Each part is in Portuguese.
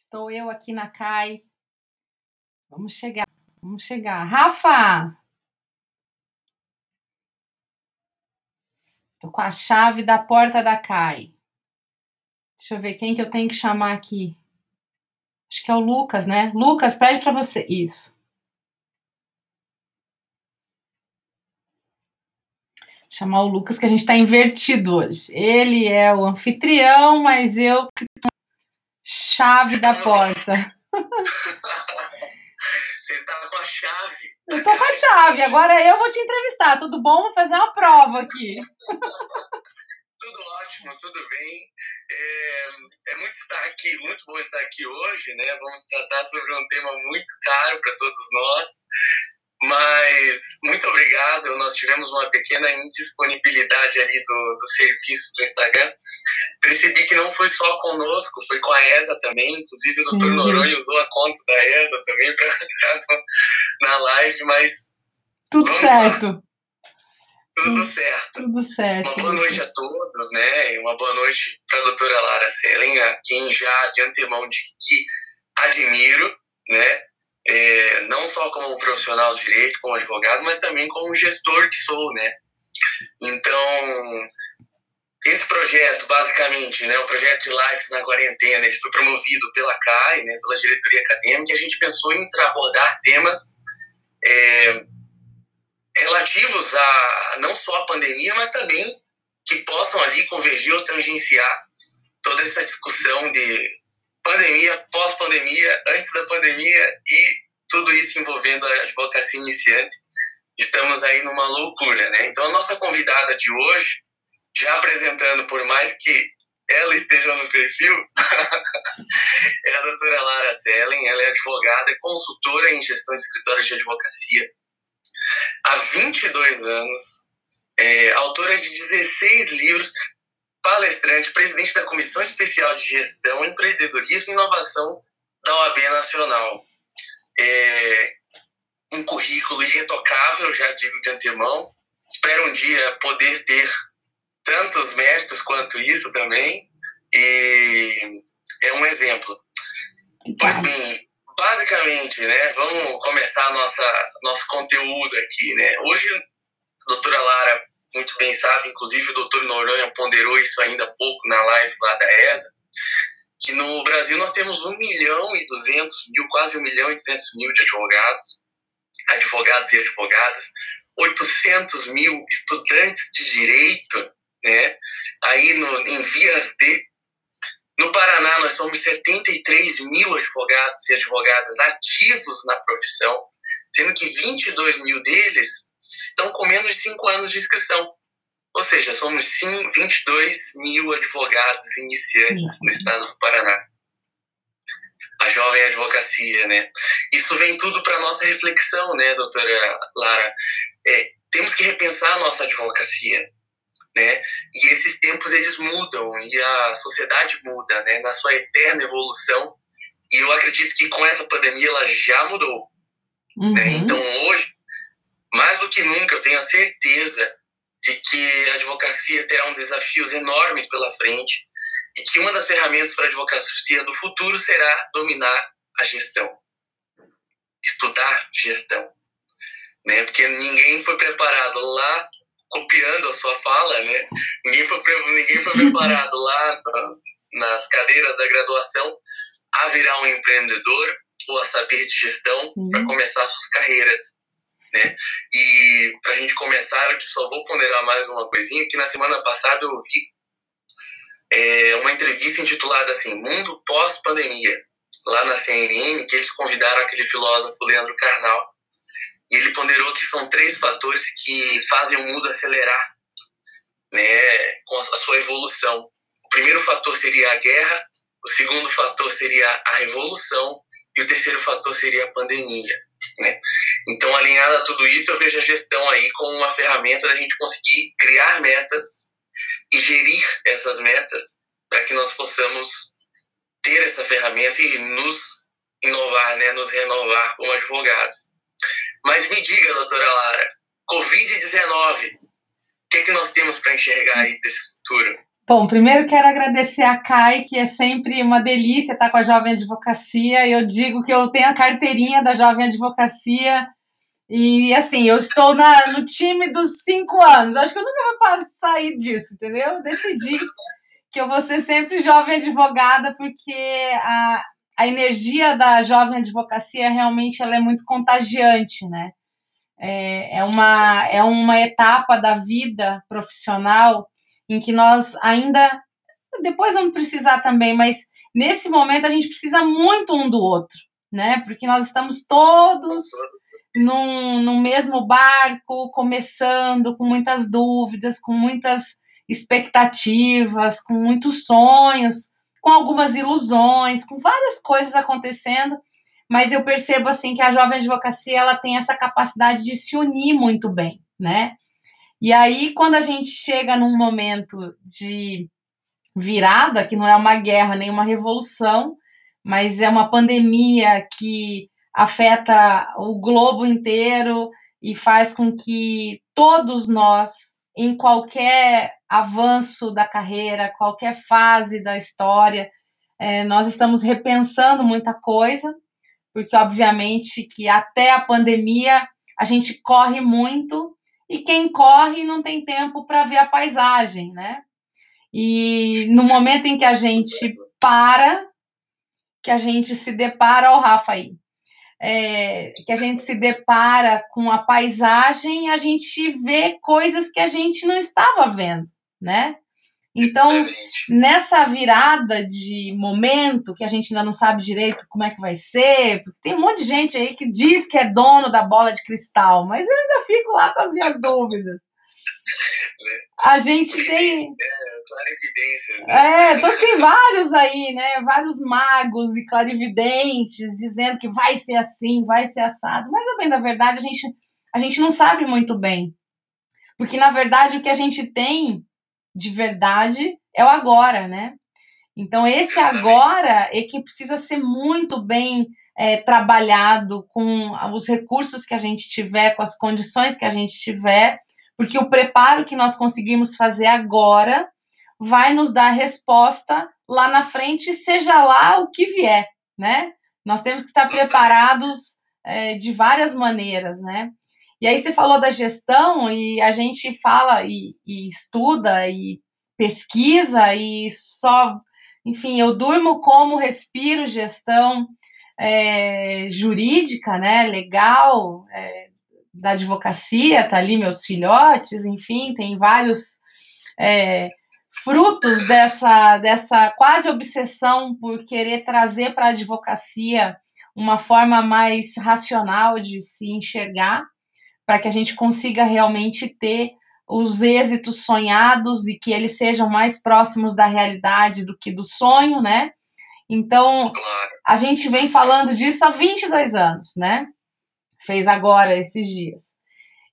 Estou eu aqui na CAI. Vamos chegar, vamos chegar. Rafa! Tô com a chave da porta da CAI. Deixa eu ver quem que eu tenho que chamar aqui. Acho que é o Lucas, né? Lucas, pede para você. Isso. Chamar o Lucas, que a gente está invertido hoje. Ele é o anfitrião, mas eu chave da porta. Você está com a chave. Eu tô com a chave. Agora eu vou te entrevistar. Tudo bom? Vou fazer uma prova aqui. tudo ótimo, tudo bem. É, é, muito estar aqui, muito bom estar aqui hoje, né? Vamos tratar sobre um tema muito caro para todos nós. Mas muito obrigado. Nós tivemos uma pequena indisponibilidade ali do, do serviço do Instagram. Percebi que não foi só conosco, foi com a ESA também. Inclusive, o doutor uhum. Noronha usou a conta da ESA também para entrar na live, mas. Tudo certo. Tudo certo. Tudo certo. Uma boa noite a todos, né? Uma boa noite para a doutora Lara Selen, a quem já de antemão de que admiro, né? É, não só como profissional de direito, como advogado, mas também como gestor que sou, né? Então, esse projeto, basicamente, né, o projeto de live na quarentena, ele foi promovido pela CAI, né, pela diretoria acadêmica, e a gente pensou em abordar temas é, relativos a não só a pandemia, mas também que possam ali convergir ou tangenciar toda essa discussão de pandemia, pós-pandemia, antes da pandemia e tudo isso envolvendo a advocacia iniciante. Estamos aí numa loucura, né? Então a nossa convidada de hoje, já apresentando por mais que ela esteja no perfil, é a doutora Lara Sellen, ela é advogada, é consultora em gestão de escritórios de advocacia, há 22 anos, é, autora de 16 livros, palestrante, presidente da Comissão Especial de Gestão, Empreendedorismo e Inovação da OAB Nacional. É, um currículo irretocável, já digo de antemão. Espero um dia poder ter tantos méritos quanto isso também. E é um exemplo. Pois bem, basicamente, né, vamos começar nossa nosso conteúdo aqui, né? Hoje, doutora Lara muito bem sabe, inclusive o doutor Noronha ponderou isso ainda há pouco na live lá da ESA, que no Brasil nós temos 1 milhão e 200 mil, quase 1 milhão e 200 mil de advogados, advogados e advogadas, 800 mil estudantes de direito, né, aí no, em vias de no Paraná, nós somos 73 mil advogados e advogadas ativos na profissão, sendo que 22 mil deles estão com menos de 5 anos de inscrição. Ou seja, somos 22 mil advogados iniciantes no estado do Paraná. A jovem advocacia, né? Isso vem tudo para nossa reflexão, né, doutora Lara? É, temos que repensar a nossa advocacia né? E esses tempos eles mudam e a sociedade muda, né? Na sua eterna evolução. E eu acredito que com essa pandemia ela já mudou. Uhum. Né? Então hoje, mais do que nunca, eu tenho a certeza de que a advocacia terá uns desafios enormes pela frente e que uma das ferramentas para a advocacia do futuro será dominar a gestão, estudar gestão, né? Porque ninguém foi preparado lá copiando a sua fala, né? Ninguém foi, ninguém foi preparado lá nas cadeiras da graduação a virar um empreendedor ou a saber de gestão para começar suas carreiras, né? E para a gente começar, eu só vou ponderar mais uma coisinha, que na semana passada eu ouvi é, uma entrevista intitulada assim, Mundo Pós-Pandemia, lá na CNN, que eles convidaram aquele filósofo Leandro Carnal, e ele ponderou que são três fatores que fazem o mundo acelerar né, com a sua evolução. O primeiro fator seria a guerra, segundo fator seria a revolução e o terceiro fator seria a pandemia. Né? Então, alinhado a tudo isso, eu vejo a gestão aí como uma ferramenta da gente conseguir criar metas e gerir essas metas para que nós possamos ter essa ferramenta e nos inovar, né, nos renovar como advogados. Mas me diga, doutora Lara, Covid-19, o que, é que nós temos para enxergar aí desse futuro? Bom, primeiro quero agradecer a Kai, que é sempre uma delícia estar com a Jovem Advocacia. Eu digo que eu tenho a carteirinha da Jovem Advocacia e assim, eu estou na, no time dos cinco anos. Acho que eu nunca vou sair disso, entendeu? Eu decidi que eu vou ser sempre jovem advogada, porque a, a energia da jovem advocacia realmente ela é muito contagiante, né? É, é, uma, é uma etapa da vida profissional em que nós ainda. Depois vamos precisar também, mas nesse momento a gente precisa muito um do outro, né? Porque nós estamos todos num, num mesmo barco, começando, com muitas dúvidas, com muitas expectativas, com muitos sonhos, com algumas ilusões, com várias coisas acontecendo, mas eu percebo assim que a jovem advocacia ela tem essa capacidade de se unir muito bem, né? E aí quando a gente chega num momento de virada, que não é uma guerra nem uma revolução, mas é uma pandemia que afeta o globo inteiro e faz com que todos nós, em qualquer avanço da carreira, qualquer fase da história, é, nós estamos repensando muita coisa, porque obviamente que até a pandemia a gente corre muito e quem corre não tem tempo para ver a paisagem, né? E no momento em que a gente para, que a gente se depara, ao Rafa aí, é, que a gente se depara com a paisagem, a gente vê coisas que a gente não estava vendo, né? Então, nessa virada de momento, que a gente ainda não sabe direito como é que vai ser, porque tem um monte de gente aí que diz que é dono da bola de cristal, mas eu ainda fico lá com as minhas dúvidas. A gente tem. É, então tem vários aí, né? Vários magos e clarividentes dizendo que vai ser assim, vai ser assado. Mas, bem, na verdade, a gente, a gente não sabe muito bem. Porque, na verdade, o que a gente tem de verdade é o agora, né? Então, esse agora é que precisa ser muito bem é, trabalhado com os recursos que a gente tiver, com as condições que a gente tiver, porque o preparo que nós conseguimos fazer agora vai nos dar resposta lá na frente, seja lá o que vier, né? Nós temos que estar preparados é, de várias maneiras, né? E aí você falou da gestão e a gente fala e, e estuda e pesquisa e só, enfim, eu durmo como respiro gestão é, jurídica, né? Legal, é, da advocacia, tá ali meus filhotes, enfim, tem vários é, frutos dessa, dessa quase obsessão por querer trazer para a advocacia uma forma mais racional de se enxergar, para que a gente consiga realmente ter os êxitos sonhados e que eles sejam mais próximos da realidade do que do sonho, né? Então, a gente vem falando disso há 22 anos, né? Fez agora esses dias.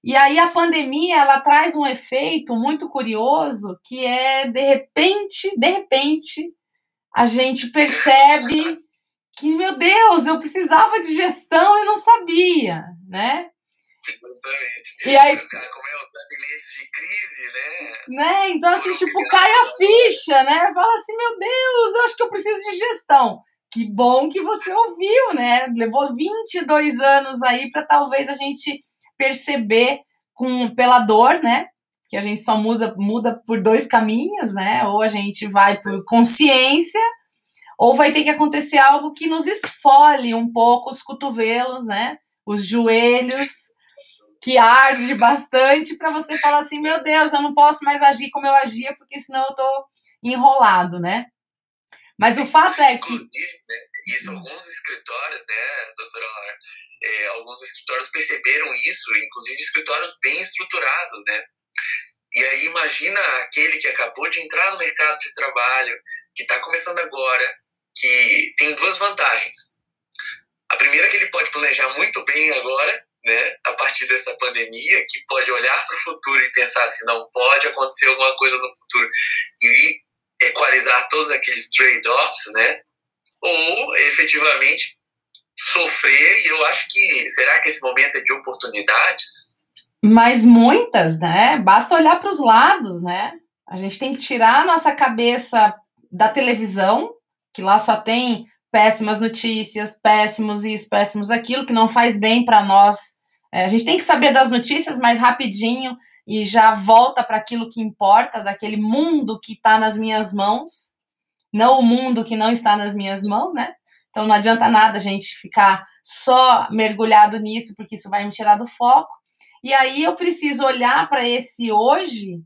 E aí a pandemia ela traz um efeito muito curioso que é de repente, de repente, a gente percebe que meu Deus, eu precisava de gestão e não sabia, né? Justamente. E aí, como é os gabinetes de crise, né? né? Então, assim, tipo, cai a ficha, né? Fala assim, meu Deus, eu acho que eu preciso de gestão. Que bom que você ouviu, né? Levou 22 anos aí para talvez a gente perceber com, pela dor, né? Que a gente só muda, muda por dois caminhos, né? Ou a gente vai por consciência, ou vai ter que acontecer algo que nos esfole um pouco os cotovelos, né? Os joelhos, que arde bastante, para você falar assim: meu Deus, eu não posso mais agir como eu agia, porque senão eu tô enrolado, né? Mas o fato é que. Né, isso, alguns escritórios, né, doutora Lara, é, alguns escritórios perceberam isso, inclusive escritórios bem estruturados, né? E aí imagina aquele que acabou de entrar no mercado de trabalho, que está começando agora, que tem duas vantagens. A primeira é que ele pode planejar muito bem agora, né, a partir dessa pandemia, que pode olhar para o futuro e pensar assim, não pode acontecer alguma coisa no futuro e equalizar todos aqueles trade-offs, né? Ou efetivamente sofrer, e eu acho que será que esse momento é de oportunidades? Mas muitas, né? Basta olhar para os lados, né? A gente tem que tirar a nossa cabeça da televisão, que lá só tem péssimas notícias, péssimos isso, péssimos aquilo, que não faz bem para nós. É, a gente tem que saber das notícias mais rapidinho e já volta para aquilo que importa, daquele mundo que está nas minhas mãos, não o mundo que não está nas minhas mãos, né? Então não adianta nada a gente ficar só mergulhado nisso, porque isso vai me tirar do foco. E aí eu preciso olhar para esse hoje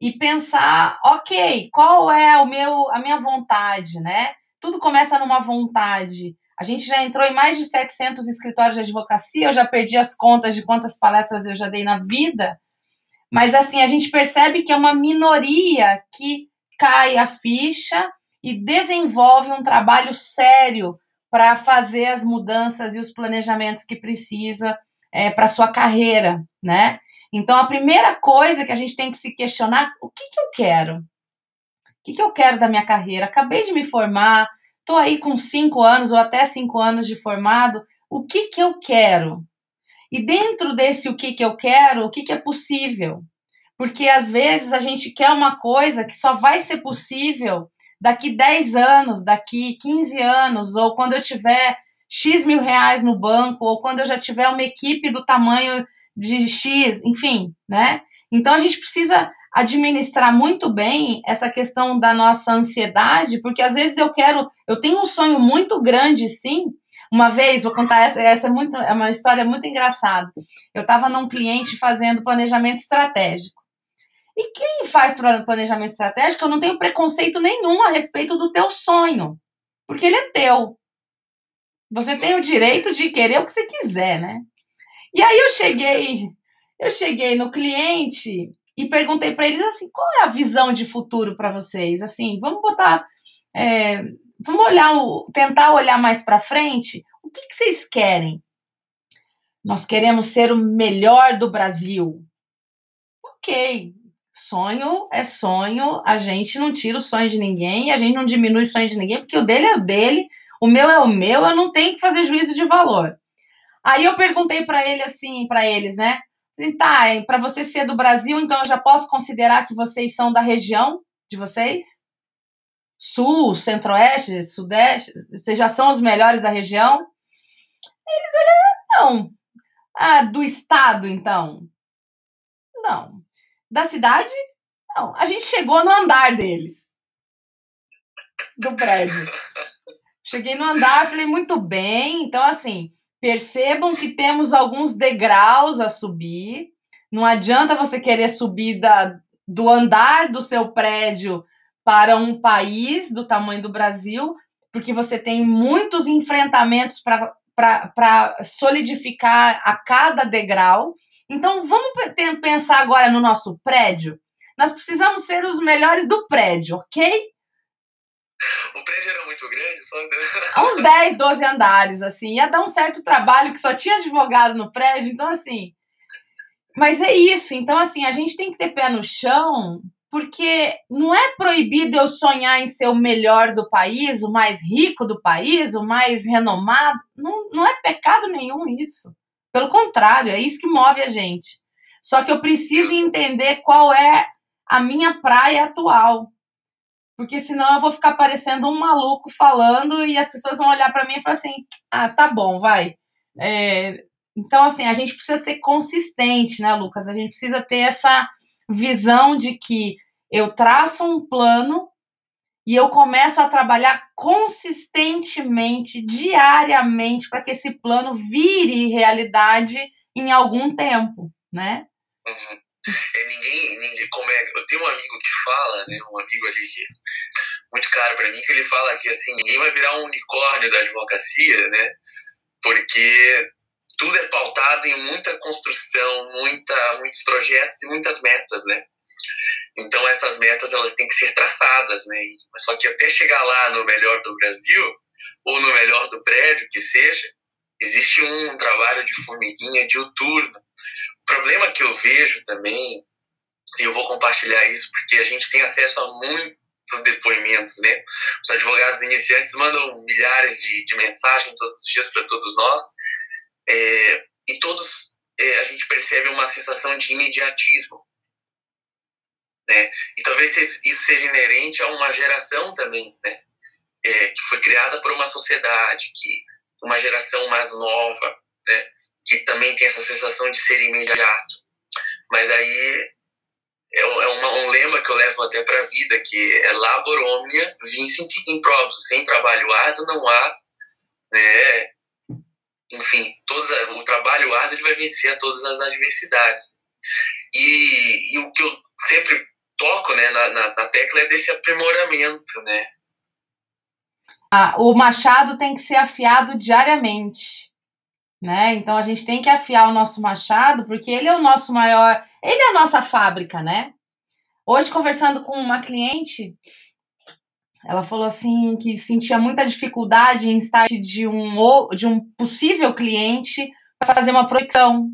e pensar, ok, qual é o meu, a minha vontade, né? Tudo começa numa vontade. A gente já entrou em mais de 700 escritórios de advocacia, eu já perdi as contas de quantas palestras eu já dei na vida. Mas assim, a gente percebe que é uma minoria que cai a ficha e desenvolve um trabalho sério para fazer as mudanças e os planejamentos que precisa é, para sua carreira, né? Então, a primeira coisa que a gente tem que se questionar, o que, que eu quero? O que, que eu quero da minha carreira? Acabei de me formar, estou aí com cinco anos ou até cinco anos de formado, o que, que eu quero? E dentro desse o que, que eu quero, o que, que é possível? Porque às vezes a gente quer uma coisa que só vai ser possível daqui 10 anos, daqui 15 anos, ou quando eu tiver X mil reais no banco, ou quando eu já tiver uma equipe do tamanho de X, enfim, né? Então a gente precisa administrar muito bem essa questão da nossa ansiedade, porque às vezes eu quero, eu tenho um sonho muito grande, sim. Uma vez, vou contar essa, essa é muito, é uma história muito engraçada. Eu estava num cliente fazendo planejamento estratégico. E quem faz planejamento estratégico, eu não tenho preconceito nenhum a respeito do teu sonho, porque ele é teu. Você tem o direito de querer o que você quiser, né? E aí eu cheguei, eu cheguei no cliente e perguntei para eles assim, qual é a visão de futuro para vocês? Assim, vamos botar, é, vamos olhar, tentar olhar mais para frente. O que, que vocês querem? Nós queremos ser o melhor do Brasil. Ok, sonho é sonho, a gente não tira o sonho de ninguém, a gente não diminui o sonho de ninguém, porque o dele é o dele, o meu é o meu, eu não tenho que fazer juízo de valor. Aí eu perguntei para ele assim, para eles, né? Tá, para você ser do Brasil, então eu já posso considerar que vocês são da região de vocês? Sul, Centro-Oeste, Sudeste? Vocês já são os melhores da região? Eles olharam, não. Ah, do estado, então? Não. Da cidade? Não. A gente chegou no andar deles. Do prédio. Cheguei no andar, falei, muito bem. Então, assim, Percebam que temos alguns degraus a subir. Não adianta você querer subir da, do andar do seu prédio para um país do tamanho do Brasil, porque você tem muitos enfrentamentos para solidificar a cada degrau. Então, vamos pensar agora no nosso prédio. Nós precisamos ser os melhores do prédio, ok? O prédio era muito grande? Só... Uns 10, 12 andares, assim. Ia dar um certo trabalho que só tinha advogado no prédio, então assim. Mas é isso. Então, assim, a gente tem que ter pé no chão, porque não é proibido eu sonhar em ser o melhor do país, o mais rico do país, o mais renomado. Não, não é pecado nenhum isso. Pelo contrário, é isso que move a gente. Só que eu preciso entender qual é a minha praia atual porque senão eu vou ficar parecendo um maluco falando e as pessoas vão olhar para mim e falar assim: ah, tá bom, vai. É, então, assim, a gente precisa ser consistente, né, Lucas? A gente precisa ter essa visão de que eu traço um plano e eu começo a trabalhar consistentemente, diariamente, para que esse plano vire realidade em algum tempo, né? Uhum. É, ninguém, ninguém como é, eu tenho um amigo que fala, né, um amigo ali que muito caro para mim, que ele fala que assim, ninguém vai virar um unicórnio da advocacia, né? Porque tudo é pautado em muita construção, muita, muitos projetos e muitas metas, né? Então essas metas elas têm que ser traçadas, né? Só que até chegar lá no melhor do Brasil ou no melhor do prédio que seja, existe um trabalho de formiguinha diuturno o problema que eu vejo também, e eu vou compartilhar isso porque a gente tem acesso a muitos depoimentos, né? Os advogados iniciantes mandam milhares de, de mensagens todos os dias para todos nós, é, e todos é, a gente percebe uma sensação de imediatismo. né? E talvez isso seja inerente a uma geração também, né? É, que foi criada por uma sociedade, que uma geração mais nova, né? Que também tem essa sensação de ser imediato. Mas aí é, é uma, um lema que eu levo até para a vida, que é labor omnia vincit improbus. Sem trabalho árduo não há, né? Enfim, todos, o trabalho árduo ele vai vencer a todas as adversidades. E, e o que eu sempre toco né, na, na, na tecla é desse aprimoramento, né? Ah, o machado tem que ser afiado diariamente. Né? Então a gente tem que afiar o nosso machado, porque ele é o nosso maior, ele é a nossa fábrica, né? Hoje conversando com uma cliente, ela falou assim que sentia muita dificuldade em estar de um de um possível cliente para fazer uma proibição.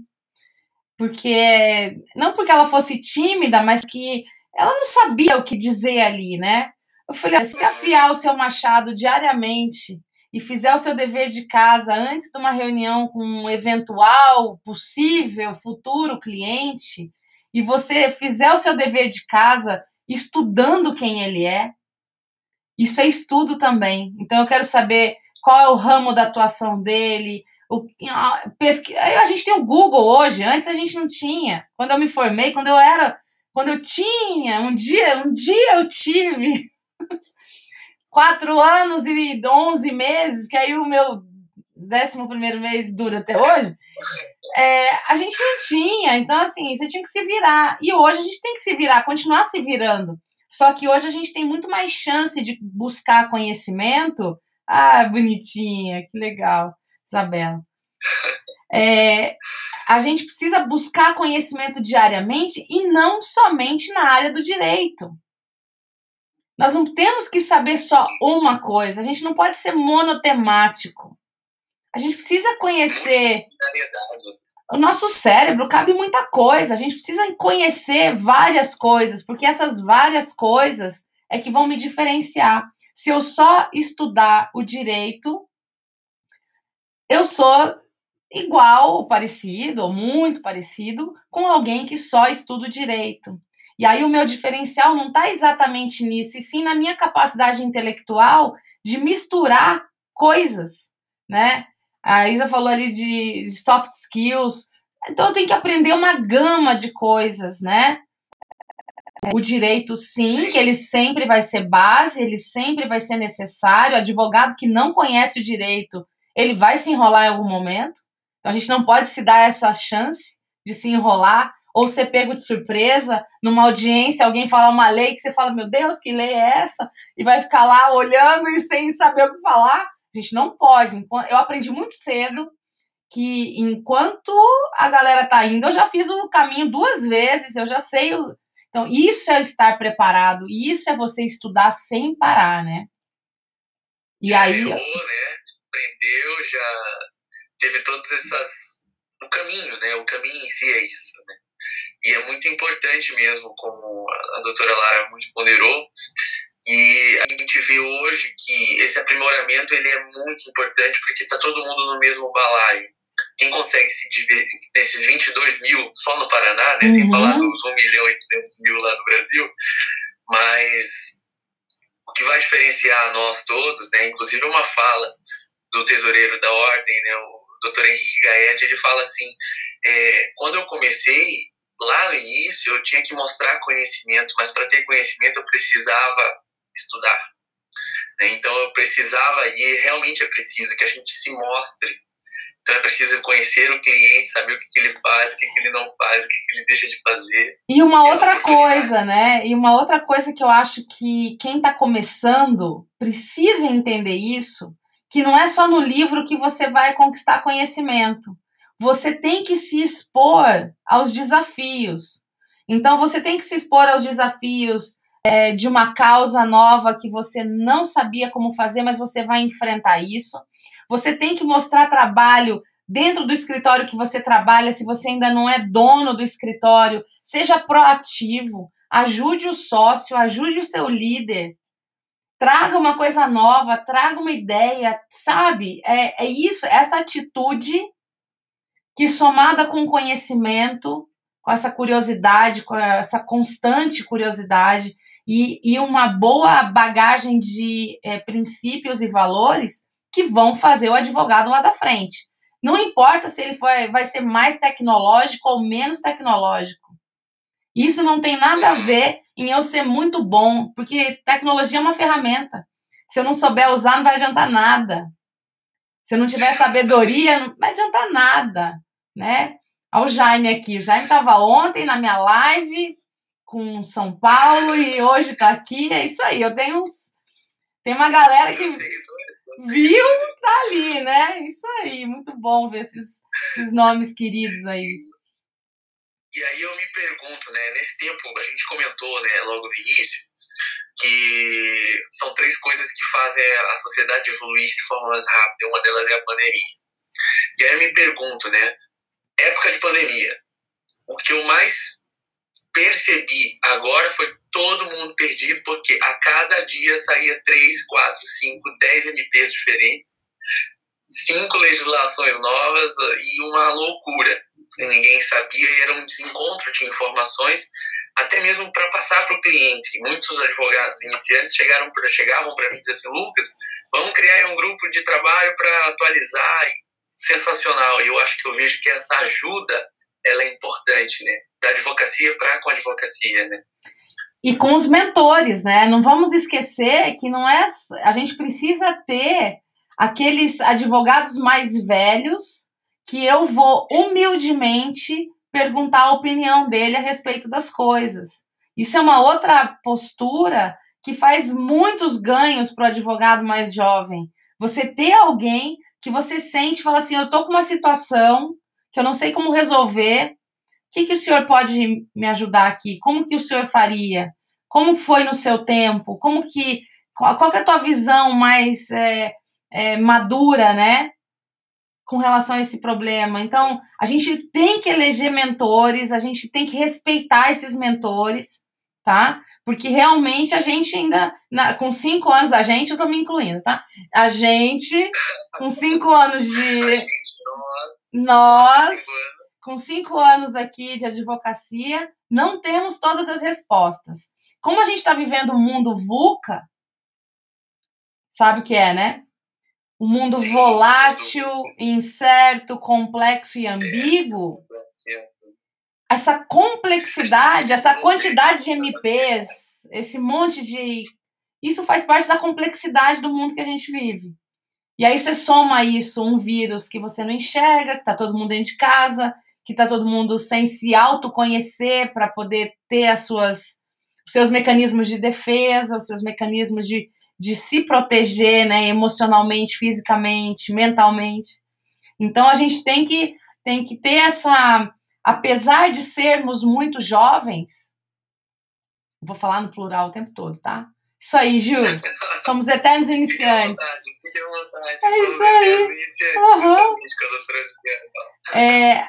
Porque não porque ela fosse tímida, mas que ela não sabia o que dizer ali, né? Eu falei, se afiar o seu machado diariamente e fizer o seu dever de casa antes de uma reunião com um eventual, possível, futuro cliente, e você fizer o seu dever de casa estudando quem ele é, isso é estudo também. Então eu quero saber qual é o ramo da atuação dele. O, pesqui... A gente tem o Google hoje, antes a gente não tinha. Quando eu me formei, quando eu era quando eu tinha, um dia, um dia eu tive quatro anos e onze meses, que aí o meu décimo primeiro mês dura até hoje, é, a gente não tinha. Então, assim, você tinha que se virar. E hoje a gente tem que se virar, continuar se virando. Só que hoje a gente tem muito mais chance de buscar conhecimento. Ah, bonitinha, que legal, Isabela. É, a gente precisa buscar conhecimento diariamente e não somente na área do direito. Nós não temos que saber só uma coisa, a gente não pode ser monotemático. A gente precisa conhecer. O nosso cérebro cabe muita coisa, a gente precisa conhecer várias coisas, porque essas várias coisas é que vão me diferenciar. Se eu só estudar o direito, eu sou igual ou parecido, ou muito parecido, com alguém que só estuda o direito. E aí o meu diferencial não está exatamente nisso, e sim na minha capacidade intelectual de misturar coisas, né? A Isa falou ali de, de soft skills, então eu tenho que aprender uma gama de coisas, né? O direito, sim, que ele sempre vai ser base, ele sempre vai ser necessário. O advogado que não conhece o direito, ele vai se enrolar em algum momento. Então a gente não pode se dar essa chance de se enrolar ou ser pego de surpresa numa audiência, alguém falar uma lei que você fala, meu Deus, que lei é essa? E vai ficar lá olhando e sem saber o que falar. A gente não pode. Eu aprendi muito cedo que enquanto a galera tá indo, eu já fiz o caminho duas vezes, eu já sei. O... Então, isso é estar preparado, isso é você estudar sem parar, né? E aí. Errou, né? Aprendeu, já teve todas essas o caminho, né? O caminho em si é isso, né? E é muito importante mesmo, como a doutora Lara muito ponderou, e a gente vê hoje que esse aprimoramento ele é muito importante porque está todo mundo no mesmo balaio. Quem consegue se divertir nesses 22 mil só no Paraná, né, uhum. sem falar dos 1 milhão e 200 mil lá no Brasil, mas o que vai diferenciar nós todos, né, inclusive uma fala do tesoureiro da ordem, né, o Dr. Henrique Gaed, ele fala assim, é, quando eu comecei, lá no início, eu tinha que mostrar conhecimento, mas para ter conhecimento eu precisava estudar. Né? Então eu precisava, e realmente é preciso que a gente se mostre. Então é preciso conhecer o cliente, saber o que, que ele faz, o que, que ele não faz, o que, que ele deixa de fazer. E uma outra coisa, né? E uma outra coisa que eu acho que quem está começando precisa entender isso que não é só no livro que você vai conquistar conhecimento. Você tem que se expor aos desafios. Então, você tem que se expor aos desafios é, de uma causa nova que você não sabia como fazer, mas você vai enfrentar isso. Você tem que mostrar trabalho dentro do escritório que você trabalha, se você ainda não é dono do escritório, seja proativo, ajude o sócio, ajude o seu líder traga uma coisa nova, traga uma ideia, sabe? É, é isso, essa atitude que somada com conhecimento, com essa curiosidade, com essa constante curiosidade e, e uma boa bagagem de é, princípios e valores que vão fazer o advogado lá da frente. Não importa se ele foi, vai ser mais tecnológico ou menos tecnológico. Isso não tem nada a ver em eu ser muito bom, porque tecnologia é uma ferramenta. Se eu não souber usar, não vai adiantar nada. Se eu não tiver sabedoria, não vai adiantar nada, né? Olha o Jaime aqui. O Jaime estava ontem na minha live com São Paulo e hoje está aqui. É isso aí. Eu tenho uns. Tem uma galera que viu, tá ali, né? Isso aí. Muito bom ver esses, esses nomes queridos aí. E aí eu me pergunto, né? Nesse tempo, a gente comentou, né, logo no início, que são três coisas que fazem a sociedade evoluir de forma mais rápida. Uma delas é a pandemia. E aí eu me pergunto, né? Época de pandemia. O que eu mais percebi agora foi todo mundo perdido, porque a cada dia saía três, quatro, cinco, dez MPs diferentes, cinco legislações novas e uma loucura ninguém sabia e era um desencontro de informações, até mesmo para passar para o cliente. Muitos advogados iniciantes chegaram, chegavam para mim e assim, Lucas, vamos criar um grupo de trabalho para atualizar. Sensacional. E eu acho que eu vejo que essa ajuda ela é importante, né? Da advocacia para com a advocacia, né? E com os mentores, né? Não vamos esquecer que não é. A gente precisa ter aqueles advogados mais velhos que eu vou humildemente perguntar a opinião dele a respeito das coisas. Isso é uma outra postura que faz muitos ganhos para o advogado mais jovem. Você ter alguém que você sente e fala assim: eu estou com uma situação que eu não sei como resolver. O que, que o senhor pode me ajudar aqui? Como que o senhor faria? Como foi no seu tempo? Como que qual, qual que é a tua visão mais é, é, madura, né? com relação a esse problema. Então, a gente tem que eleger mentores, a gente tem que respeitar esses mentores, tá? Porque realmente a gente ainda, na, com cinco anos, a gente, eu tô me incluindo, tá? A gente, com cinco anos de. Nós, com cinco anos aqui de advocacia, não temos todas as respostas. Como a gente está vivendo um mundo VUCA, sabe o que é, né? um mundo Sim, volátil, incerto, complexo e ambíguo, essa complexidade, essa quantidade de MPs, esse monte de. Isso faz parte da complexidade do mundo que a gente vive. E aí você soma isso, um vírus que você não enxerga, que está todo mundo dentro de casa, que está todo mundo sem se autoconhecer para poder ter as suas, os seus mecanismos de defesa, os seus mecanismos de de se proteger, né, emocionalmente, fisicamente, mentalmente. Então a gente tem que tem que ter essa, apesar de sermos muito jovens, vou falar no plural o tempo todo, tá? Isso aí, Gil. Somos eternos iniciantes. Fique à vontade, vontade. É isso aí. Uhum. É,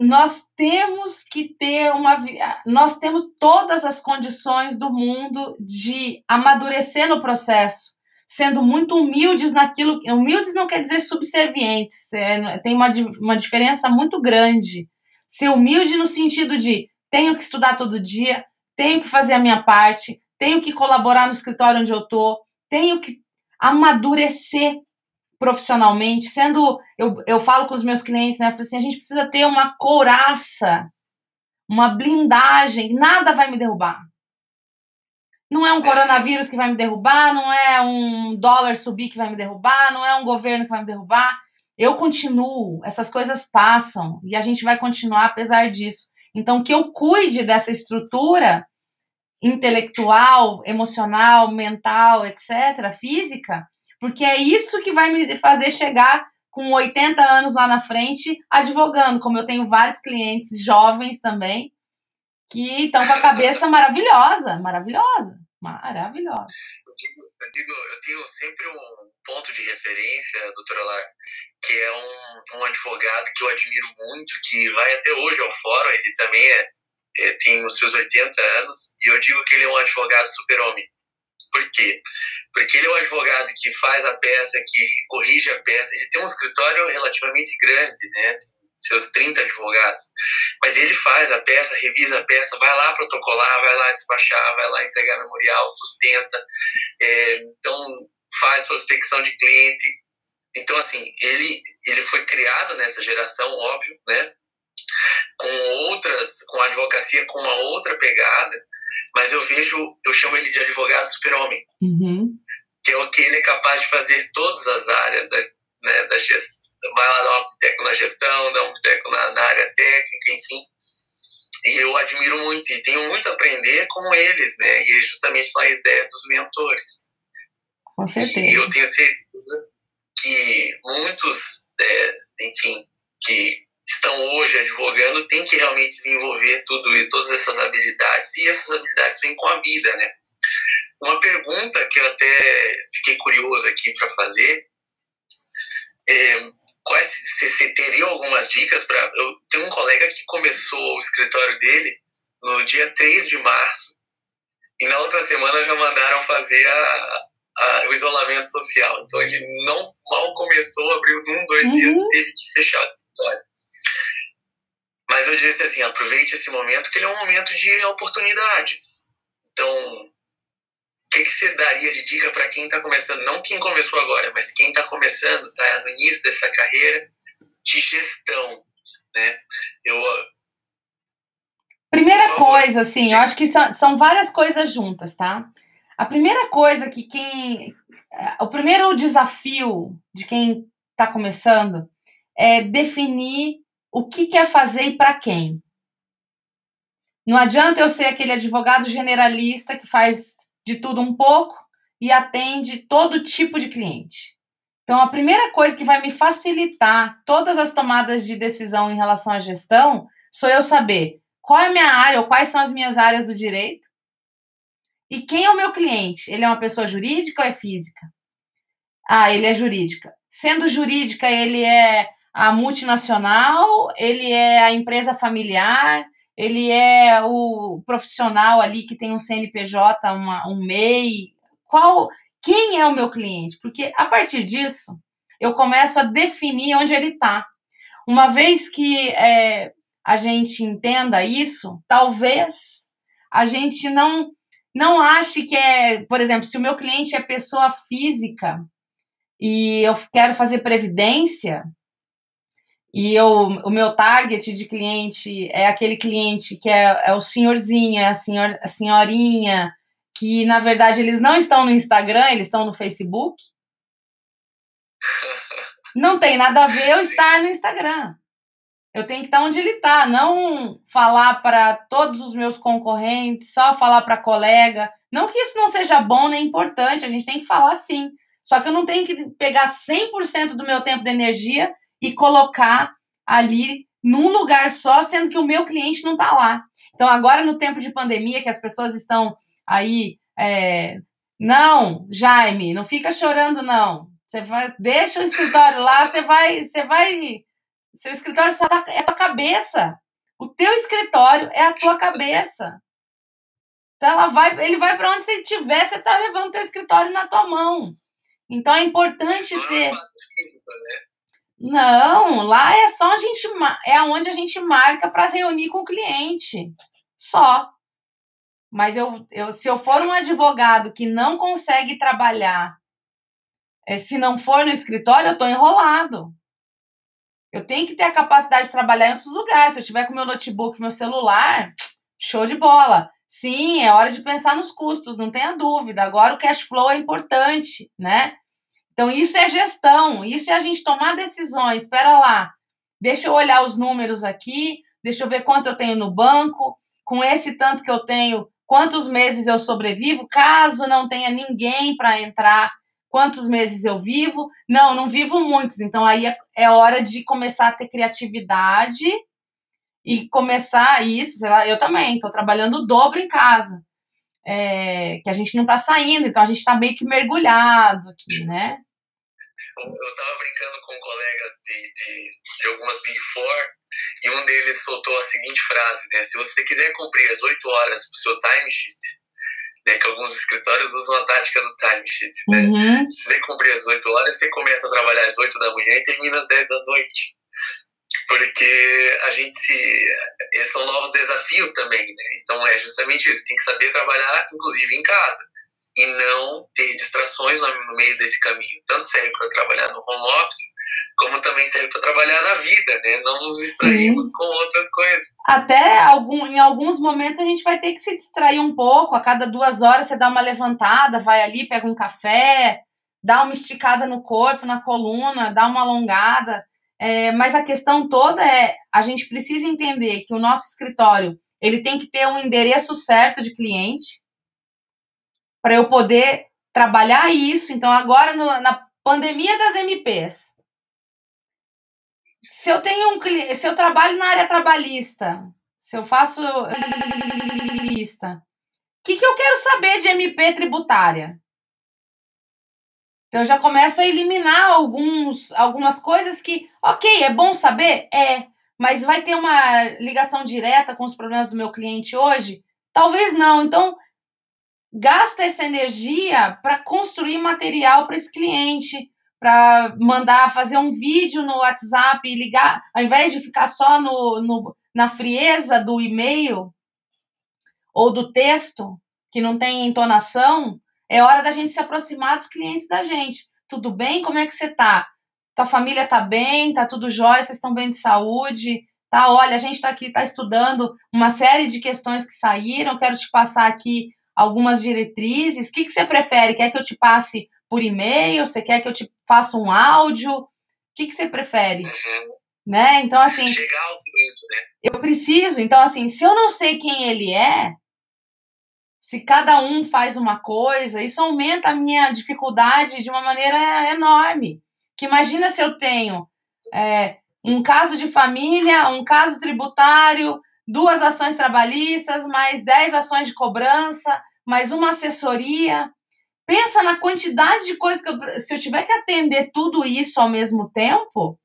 nós temos que ter uma nós temos todas as condições do mundo de amadurecer no processo sendo muito humildes naquilo humildes não quer dizer subservientes é, tem uma, uma diferença muito grande ser humilde no sentido de tenho que estudar todo dia tenho que fazer a minha parte tenho que colaborar no escritório onde eu tô tenho que amadurecer profissionalmente, sendo. Eu, eu falo com os meus clientes, né? Assim, a gente precisa ter uma couraça, uma blindagem, nada vai me derrubar. Não é um coronavírus que vai me derrubar, não é um dólar subir que vai me derrubar, não é um governo que vai me derrubar. Eu continuo, essas coisas passam e a gente vai continuar apesar disso. Então, que eu cuide dessa estrutura intelectual, emocional, mental, etc., física, porque é isso que vai me fazer chegar com 80 anos lá na frente advogando, como eu tenho vários clientes jovens também, que estão com a cabeça maravilhosa, maravilhosa, maravilhosa. Eu digo, eu, digo, eu tenho sempre um ponto de referência, doutora Lara, que é um, um advogado que eu admiro muito, que vai até hoje ao fórum, ele também é, é, tem os seus 80 anos, e eu digo que ele é um advogado super-homem. Por quê? Porque ele é o advogado que faz a peça, que corrige a peça. Ele tem um escritório relativamente grande, né? Seus 30 advogados. Mas ele faz a peça, revisa a peça, vai lá protocolar, vai lá despachar, vai lá entregar memorial, sustenta. É, então, faz prospecção de cliente. Então, assim, ele, ele foi criado nessa geração, óbvio, né? Com outras, com a advocacia com uma outra pegada, mas eu vejo, eu chamo ele de advogado super-homem. Uhum. Que é o que ele é capaz de fazer todas as áreas da, né, da gestão. Vai lá dar um piteco na gestão, dar um piteco na, na área técnica, enfim. E eu admiro muito e tenho muito a aprender com eles, né? E justamente são as ideias dos mentores. Com certeza. E eu tenho certeza que muitos, é, enfim, que estão hoje advogando têm que realmente desenvolver tudo e todas essas habilidades e essas habilidades vêm com a vida, né? Uma pergunta que eu até fiquei curioso aqui para fazer é, quais você teria algumas dicas para eu tenho um colega que começou o escritório dele no dia 3 de março e na outra semana já mandaram fazer a, a, o isolamento social. Então ele não mal começou, abriu um, dois uhum. dias, teve que fechar o escritório. Mas eu disse assim, aproveite esse momento, que ele é um momento de oportunidades. Então, o que, que você daria de dica para quem está começando? Não quem começou agora, mas quem está começando, está no início dessa carreira de gestão, né? Eu Primeira coisa, assim, eu acho que são, são várias coisas juntas, tá? A primeira coisa que quem. O primeiro desafio de quem está começando é definir o que quer fazer e para quem. Não adianta eu ser aquele advogado generalista que faz de tudo um pouco e atende todo tipo de cliente. Então, a primeira coisa que vai me facilitar todas as tomadas de decisão em relação à gestão sou eu saber qual é a minha área ou quais são as minhas áreas do direito e quem é o meu cliente? Ele é uma pessoa jurídica ou é física? Ah, ele é jurídica. Sendo jurídica, ele é a multinacional, ele é a empresa familiar, ele é o profissional ali que tem um CNPJ, uma, um MEI. Qual, quem é o meu cliente? Porque a partir disso eu começo a definir onde ele está. Uma vez que é, a gente entenda isso, talvez a gente não não ache que é, por exemplo, se o meu cliente é pessoa física e eu quero fazer previdência e eu, o meu target de cliente é aquele cliente que é, é o senhorzinho, é a, senhor, a senhorinha, que na verdade eles não estão no Instagram, eles estão no Facebook. Não tem nada a ver eu estar no Instagram. Eu tenho que estar onde ele está, não falar para todos os meus concorrentes, só falar para colega. Não que isso não seja bom nem importante, a gente tem que falar sim. Só que eu não tenho que pegar 100% do meu tempo de energia e colocar ali num lugar só, sendo que o meu cliente não está lá. Então, agora no tempo de pandemia, que as pessoas estão aí. É, não, Jaime, não fica chorando, não. Você vai, deixa o escritório lá, você vai, você vai seu escritório só tá, é a tua cabeça. O teu escritório é a tua cabeça. Então ela vai, ele vai para onde você estiver, você tá levando o teu escritório na tua mão. Então é importante ter. Né? Não, lá é só a gente é onde a gente marca para reunir com o cliente. Só. Mas eu, eu, se eu for um advogado que não consegue trabalhar, é, se não for no escritório, eu estou enrolado. Eu tenho que ter a capacidade de trabalhar em outros lugares. Se eu tiver com meu notebook, meu celular, show de bola. Sim, é hora de pensar nos custos, não tenha dúvida. Agora o cash flow é importante, né? Então isso é gestão, isso é a gente tomar decisões. Espera lá, deixa eu olhar os números aqui, deixa eu ver quanto eu tenho no banco, com esse tanto que eu tenho, quantos meses eu sobrevivo, caso não tenha ninguém para entrar Quantos meses eu vivo? Não, não vivo muitos. Então aí é, é hora de começar a ter criatividade e começar isso. Lá, eu também estou trabalhando o dobro em casa. É, que a gente não está saindo, então a gente está meio que mergulhado aqui, né? Eu estava brincando com colegas de, de, de, algumas Big Four e um deles soltou a seguinte frase, né? Se você quiser cumprir as 8 horas do seu timesheet, né, que alguns escritórios usam a tática do timesheet. Né? Uhum. Se você cumprir às 8 horas, você começa a trabalhar às 8 da manhã e termina às 10 da noite. Porque a gente. Eh, são novos desafios também, né? Então é justamente isso, tem que saber trabalhar, inclusive em casa, e não ter distrações no meio desse caminho. Tanto serve para trabalhar no home office, como também serve para trabalhar na vida, né? Não nos distrairmos Sim. com outras coisas. Até algum, em alguns momentos a gente vai ter que se distrair um pouco, a cada duas horas você dá uma levantada, vai ali, pega um café, dá uma esticada no corpo, na coluna, dá uma alongada é, mas a questão toda é, a gente precisa entender que o nosso escritório ele tem que ter um endereço certo de cliente para eu poder trabalhar isso. Então, agora no, na pandemia das MPs, se eu tenho um se eu trabalho na área trabalhista, se eu faço lista, o que, que eu quero saber de MP tributária? Então eu já começo a eliminar alguns, algumas coisas que, ok, é bom saber? É, mas vai ter uma ligação direta com os problemas do meu cliente hoje? Talvez não. Então, gasta essa energia para construir material para esse cliente, para mandar fazer um vídeo no WhatsApp e ligar, ao invés de ficar só no, no, na frieza do e-mail ou do texto, que não tem entonação, é hora da gente se aproximar dos clientes da gente. Tudo bem? Como é que você tá? Tua família tá bem? Tá tudo jóia? Vocês estão bem de saúde? Tá, olha, a gente está aqui, está estudando uma série de questões que saíram. Quero te passar aqui algumas diretrizes. O que, que você prefere? Quer que eu te passe por e-mail? Você quer que eu te faça um áudio? O que, que você prefere? Uhum. Né? Então, assim. Chegar ao cliente, né? Eu preciso. Então, assim, se eu não sei quem ele é, se cada um faz uma coisa, isso aumenta a minha dificuldade de uma maneira enorme. Que imagina se eu tenho é, um caso de família, um caso tributário, duas ações trabalhistas, mais dez ações de cobrança, mais uma assessoria. Pensa na quantidade de coisas que eu, se eu tiver que atender tudo isso ao mesmo tempo,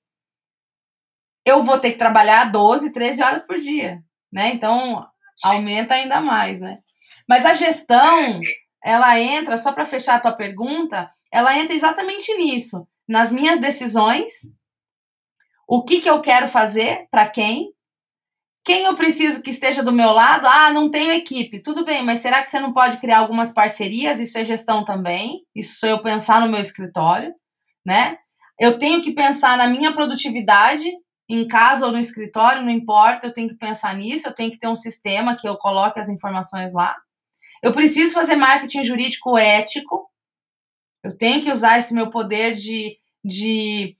eu vou ter que trabalhar 12, 13 horas por dia, né? Então, aumenta ainda mais, né? Mas a gestão, ela entra, só para fechar a tua pergunta, ela entra exatamente nisso, nas minhas decisões, o que, que eu quero fazer, para quem, quem eu preciso que esteja do meu lado? Ah, não tenho equipe. Tudo bem, mas será que você não pode criar algumas parcerias? Isso é gestão também. Isso é eu pensar no meu escritório, né? Eu tenho que pensar na minha produtividade em casa ou no escritório, não importa, eu tenho que pensar nisso, eu tenho que ter um sistema que eu coloque as informações lá. Eu preciso fazer marketing jurídico ético. Eu tenho que usar esse meu poder de, de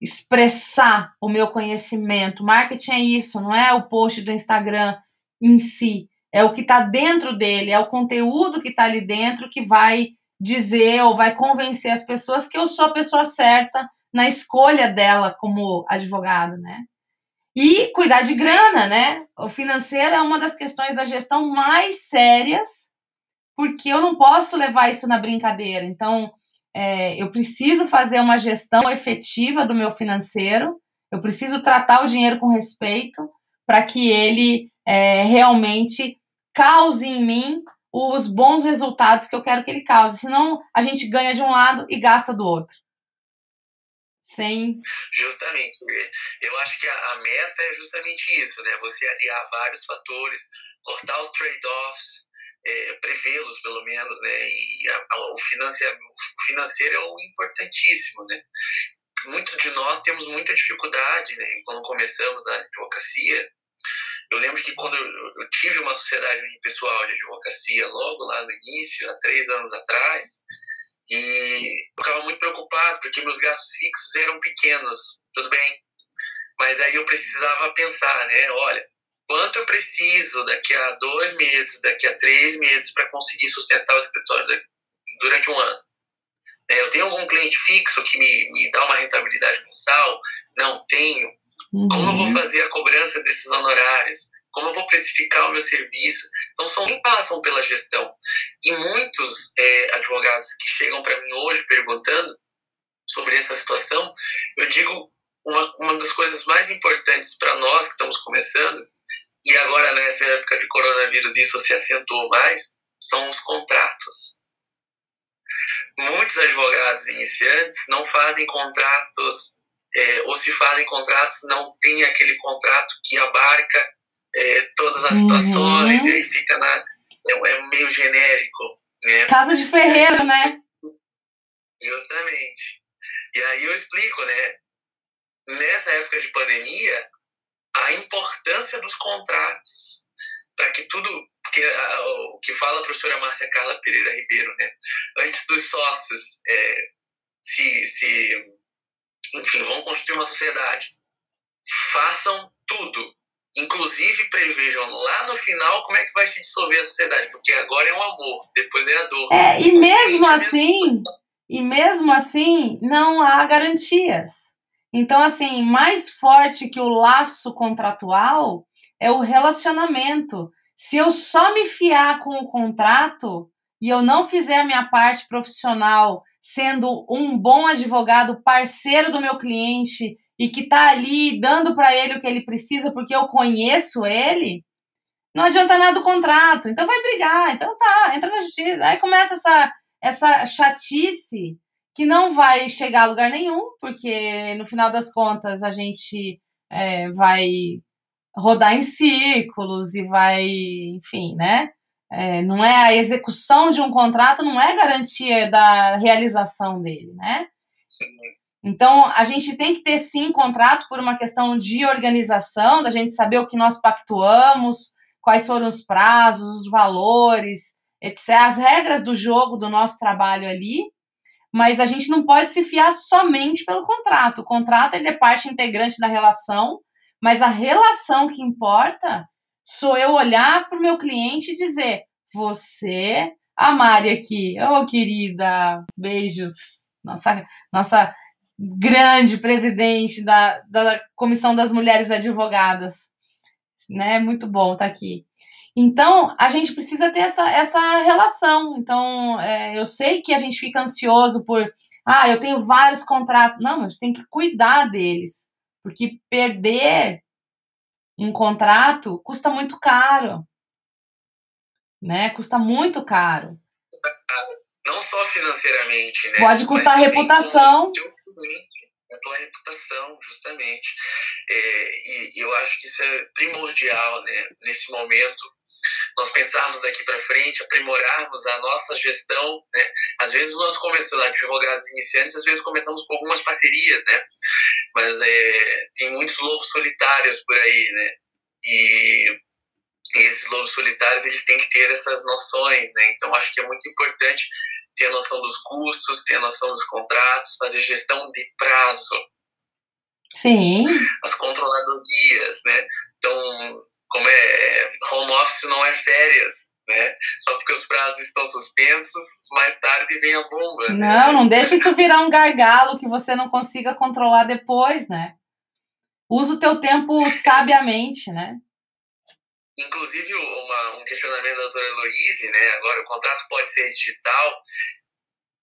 expressar o meu conhecimento. Marketing é isso, não é o post do Instagram em si. É o que está dentro dele, é o conteúdo que está ali dentro que vai dizer ou vai convencer as pessoas que eu sou a pessoa certa na escolha dela como advogado, né? E cuidar de grana, né? O financeiro é uma das questões da gestão mais sérias porque eu não posso levar isso na brincadeira. Então, é, eu preciso fazer uma gestão efetiva do meu financeiro, eu preciso tratar o dinheiro com respeito para que ele é, realmente cause em mim os bons resultados que eu quero que ele cause. Senão, a gente ganha de um lado e gasta do outro. Sem. Justamente. Eu acho que a, meta é justamente isso, né? Você aliar vários fatores, cortar os trade-offs, é, prevê-los, pelo menos, né? E a, a, o, financeiro, o financeiro é um importantíssimo, né? Muitos de nós temos muita dificuldade, né? Quando começamos na advocacia, eu lembro que quando eu tive uma sociedade unipessoal de advocacia, logo lá no início, há três anos atrás, e eu ficava muito preocupado porque meus gastos fixos eram pequenos, tudo bem, mas aí eu precisava pensar, né? Olha, quanto eu preciso daqui a dois meses, daqui a três meses para conseguir sustentar o escritório durante um ano. É, eu tenho algum cliente fixo que me, me dá uma rentabilidade mensal? Não tenho. Uhum. Como eu vou fazer a cobrança desses honorários? Como eu vou precificar o meu serviço? Então, são passam pela gestão. E muitos é, advogados que chegam para mim hoje perguntando sobre essa situação, eu digo uma, uma das coisas mais importantes para nós que estamos começando e agora, nessa época de coronavírus, isso se acentuou mais, são os contratos. Muitos advogados iniciantes não fazem contratos é, ou se fazem contratos, não tem aquele contrato que abarca é, todas as situações, uhum. e aí fica na, é, é meio genérico. Né? Casa de ferreiro, né? Justamente. E aí eu explico, né? Nessa época de pandemia, a importância dos contratos para que tudo, porque a, o que fala a professora Márcia Carla Pereira Ribeiro, né? Antes dos sócios é, se, se, enfim, vão construir uma sociedade, façam tudo, inclusive prevejam lá no final como é que vai se dissolver a sociedade, porque agora é um amor, depois é a dor. É, e mesmo assim, e mesmo assim, não há garantias. Então, assim, mais forte que o laço contratual é o relacionamento. Se eu só me fiar com o contrato e eu não fizer a minha parte profissional sendo um bom advogado, parceiro do meu cliente e que está ali dando para ele o que ele precisa porque eu conheço ele, não adianta nada o contrato. Então vai brigar. Então tá, entra na justiça. Aí começa essa, essa chatice que não vai chegar a lugar nenhum, porque no final das contas a gente é, vai rodar em círculos e vai, enfim, né? É, não é a execução de um contrato, não é garantia da realização dele, né? Sim. Então, a gente tem que ter sim contrato por uma questão de organização, da gente saber o que nós pactuamos, quais foram os prazos, os valores, etc., as regras do jogo do nosso trabalho ali, mas a gente não pode se fiar somente pelo contrato. O contrato ele é parte integrante da relação, mas a relação que importa sou eu olhar para o meu cliente e dizer: você, a Mari aqui, ô oh, querida, beijos, nossa, nossa grande presidente da, da Comissão das Mulheres Advogadas, né? Muito bom estar tá aqui. Então, a gente precisa ter essa, essa relação. Então, é, eu sei que a gente fica ansioso por, ah, eu tenho vários contratos. Não, mas tem que cuidar deles, porque perder um contrato custa muito caro. Né? Custa muito caro. Não só financeiramente, né? Pode custar a a tua reputação, justamente. É, e eu acho que isso é primordial, né? Nesse momento, nós pensarmos daqui para frente, aprimorarmos a nossa gestão, né? Às vezes nós começamos, advogados iniciantes, às vezes começamos com algumas parcerias, né? Mas é, tem muitos lobos solitários por aí, né? E, e esses lobos solitários, eles têm que ter essas noções, né? Então, acho que é muito importante ter a noção dos custos, ter a noção dos contratos, fazer gestão de prazo. Sim. As controladorias, né? Então, como é home office não é férias, né? Só porque os prazos estão suspensos, mais tarde vem a bomba. Né? Não, não deixa isso virar um gargalo que você não consiga controlar depois, né? Usa o teu tempo sabiamente, né? Inclusive, uma, um questionamento da doutora Heloise, né? Agora, o contrato pode ser digital.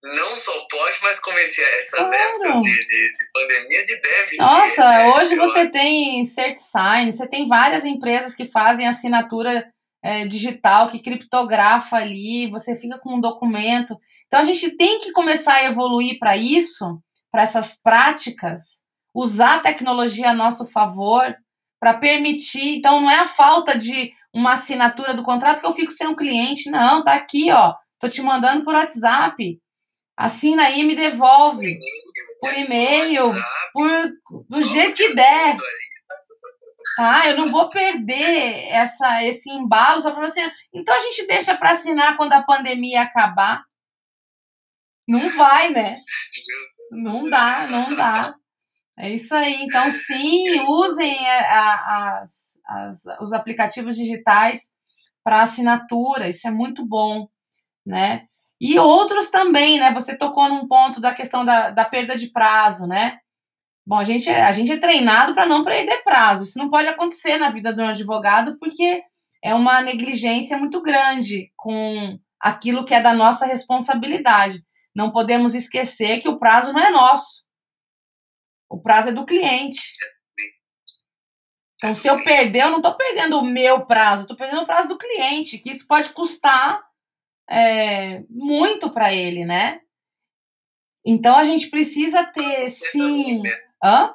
Não só pode, mas esse, essas claro. épocas de, de, de, pandemia de deve Nossa, ser, né? hoje você acho. tem CertSign, você tem várias empresas que fazem assinatura é, digital, que criptografa ali, você fica com um documento. Então, a gente tem que começar a evoluir para isso, para essas práticas, usar a tecnologia a nosso favor para permitir. Então, não é a falta de uma assinatura do contrato que eu fico sem um cliente. Não, tá aqui, ó. Tô te mandando por WhatsApp. Assina aí e me devolve. Por e-mail, por, do jeito que der. Ah, eu não vou perder essa, esse embalo só para você. Então a gente deixa para assinar quando a pandemia acabar. Não vai, né? Não dá, não dá. É isso aí. Então, sim, usem é, as, as, os aplicativos digitais para assinatura. Isso é muito bom, né? E outros também, né? Você tocou num ponto da questão da, da perda de prazo, né? Bom, a gente, é, a gente é treinado para não perder prazo. Isso não pode acontecer na vida de um advogado, porque é uma negligência muito grande com aquilo que é da nossa responsabilidade. Não podemos esquecer que o prazo não é nosso. O prazo é do cliente. Então, se eu perder, eu não estou perdendo o meu prazo, estou perdendo o prazo do cliente, que isso pode custar é, muito para ele, né? Então, a gente precisa ter, sim, Hã?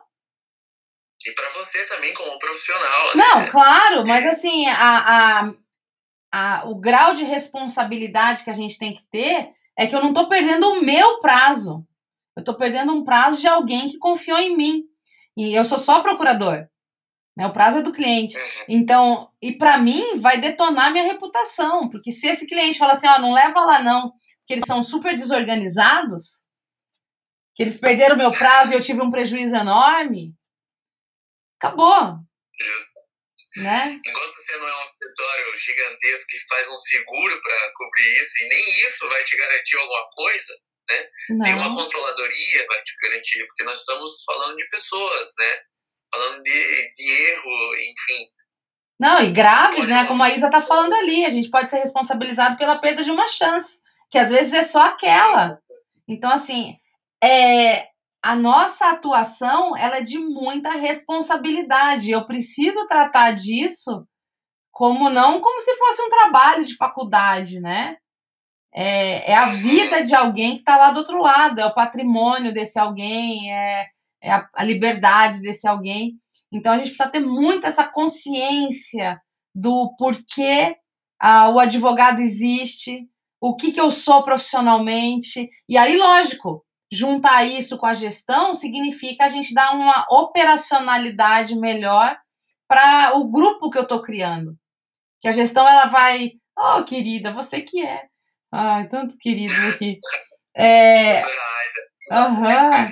E para você também, como profissional. Não, né? claro, mas assim, a, a, a, o grau de responsabilidade que a gente tem que ter é que eu não estou perdendo o meu prazo. Eu estou perdendo um prazo de alguém que confiou em mim. E eu sou só procurador. Né? O prazo é do cliente. Uhum. Então, e para mim, vai detonar minha reputação. Porque se esse cliente fala assim, ó, não leva lá não, que eles são super desorganizados, que eles perderam meu prazo e eu tive um prejuízo enorme, acabou. Né? Enquanto você não é um escritório gigantesco que faz um seguro para cobrir isso, e nem isso vai te garantir alguma coisa, né? Nenhuma Não. controladoria vai te garantir, porque nós estamos falando de pessoas, né? Falando de, de erro, enfim. Não, e graves, né? Como a Isa tá falando ali, a gente pode ser responsabilizado pela perda de uma chance, que às vezes é só aquela. Então, assim, é, a nossa atuação ela é de muita responsabilidade. Eu preciso tratar disso como não como se fosse um trabalho de faculdade, né? É, é a vida de alguém que está lá do outro lado, é o patrimônio desse alguém, é, é a, a liberdade desse alguém. Então a gente precisa ter muito essa consciência do porquê ah, o advogado existe, o que, que eu sou profissionalmente. E aí, lógico, juntar isso com a gestão significa a gente dar uma operacionalidade melhor para o grupo que eu estou criando. Que a gestão ela vai. Oh, querida, você que é. Ai, tantos queridos aqui. É, Aham. ela.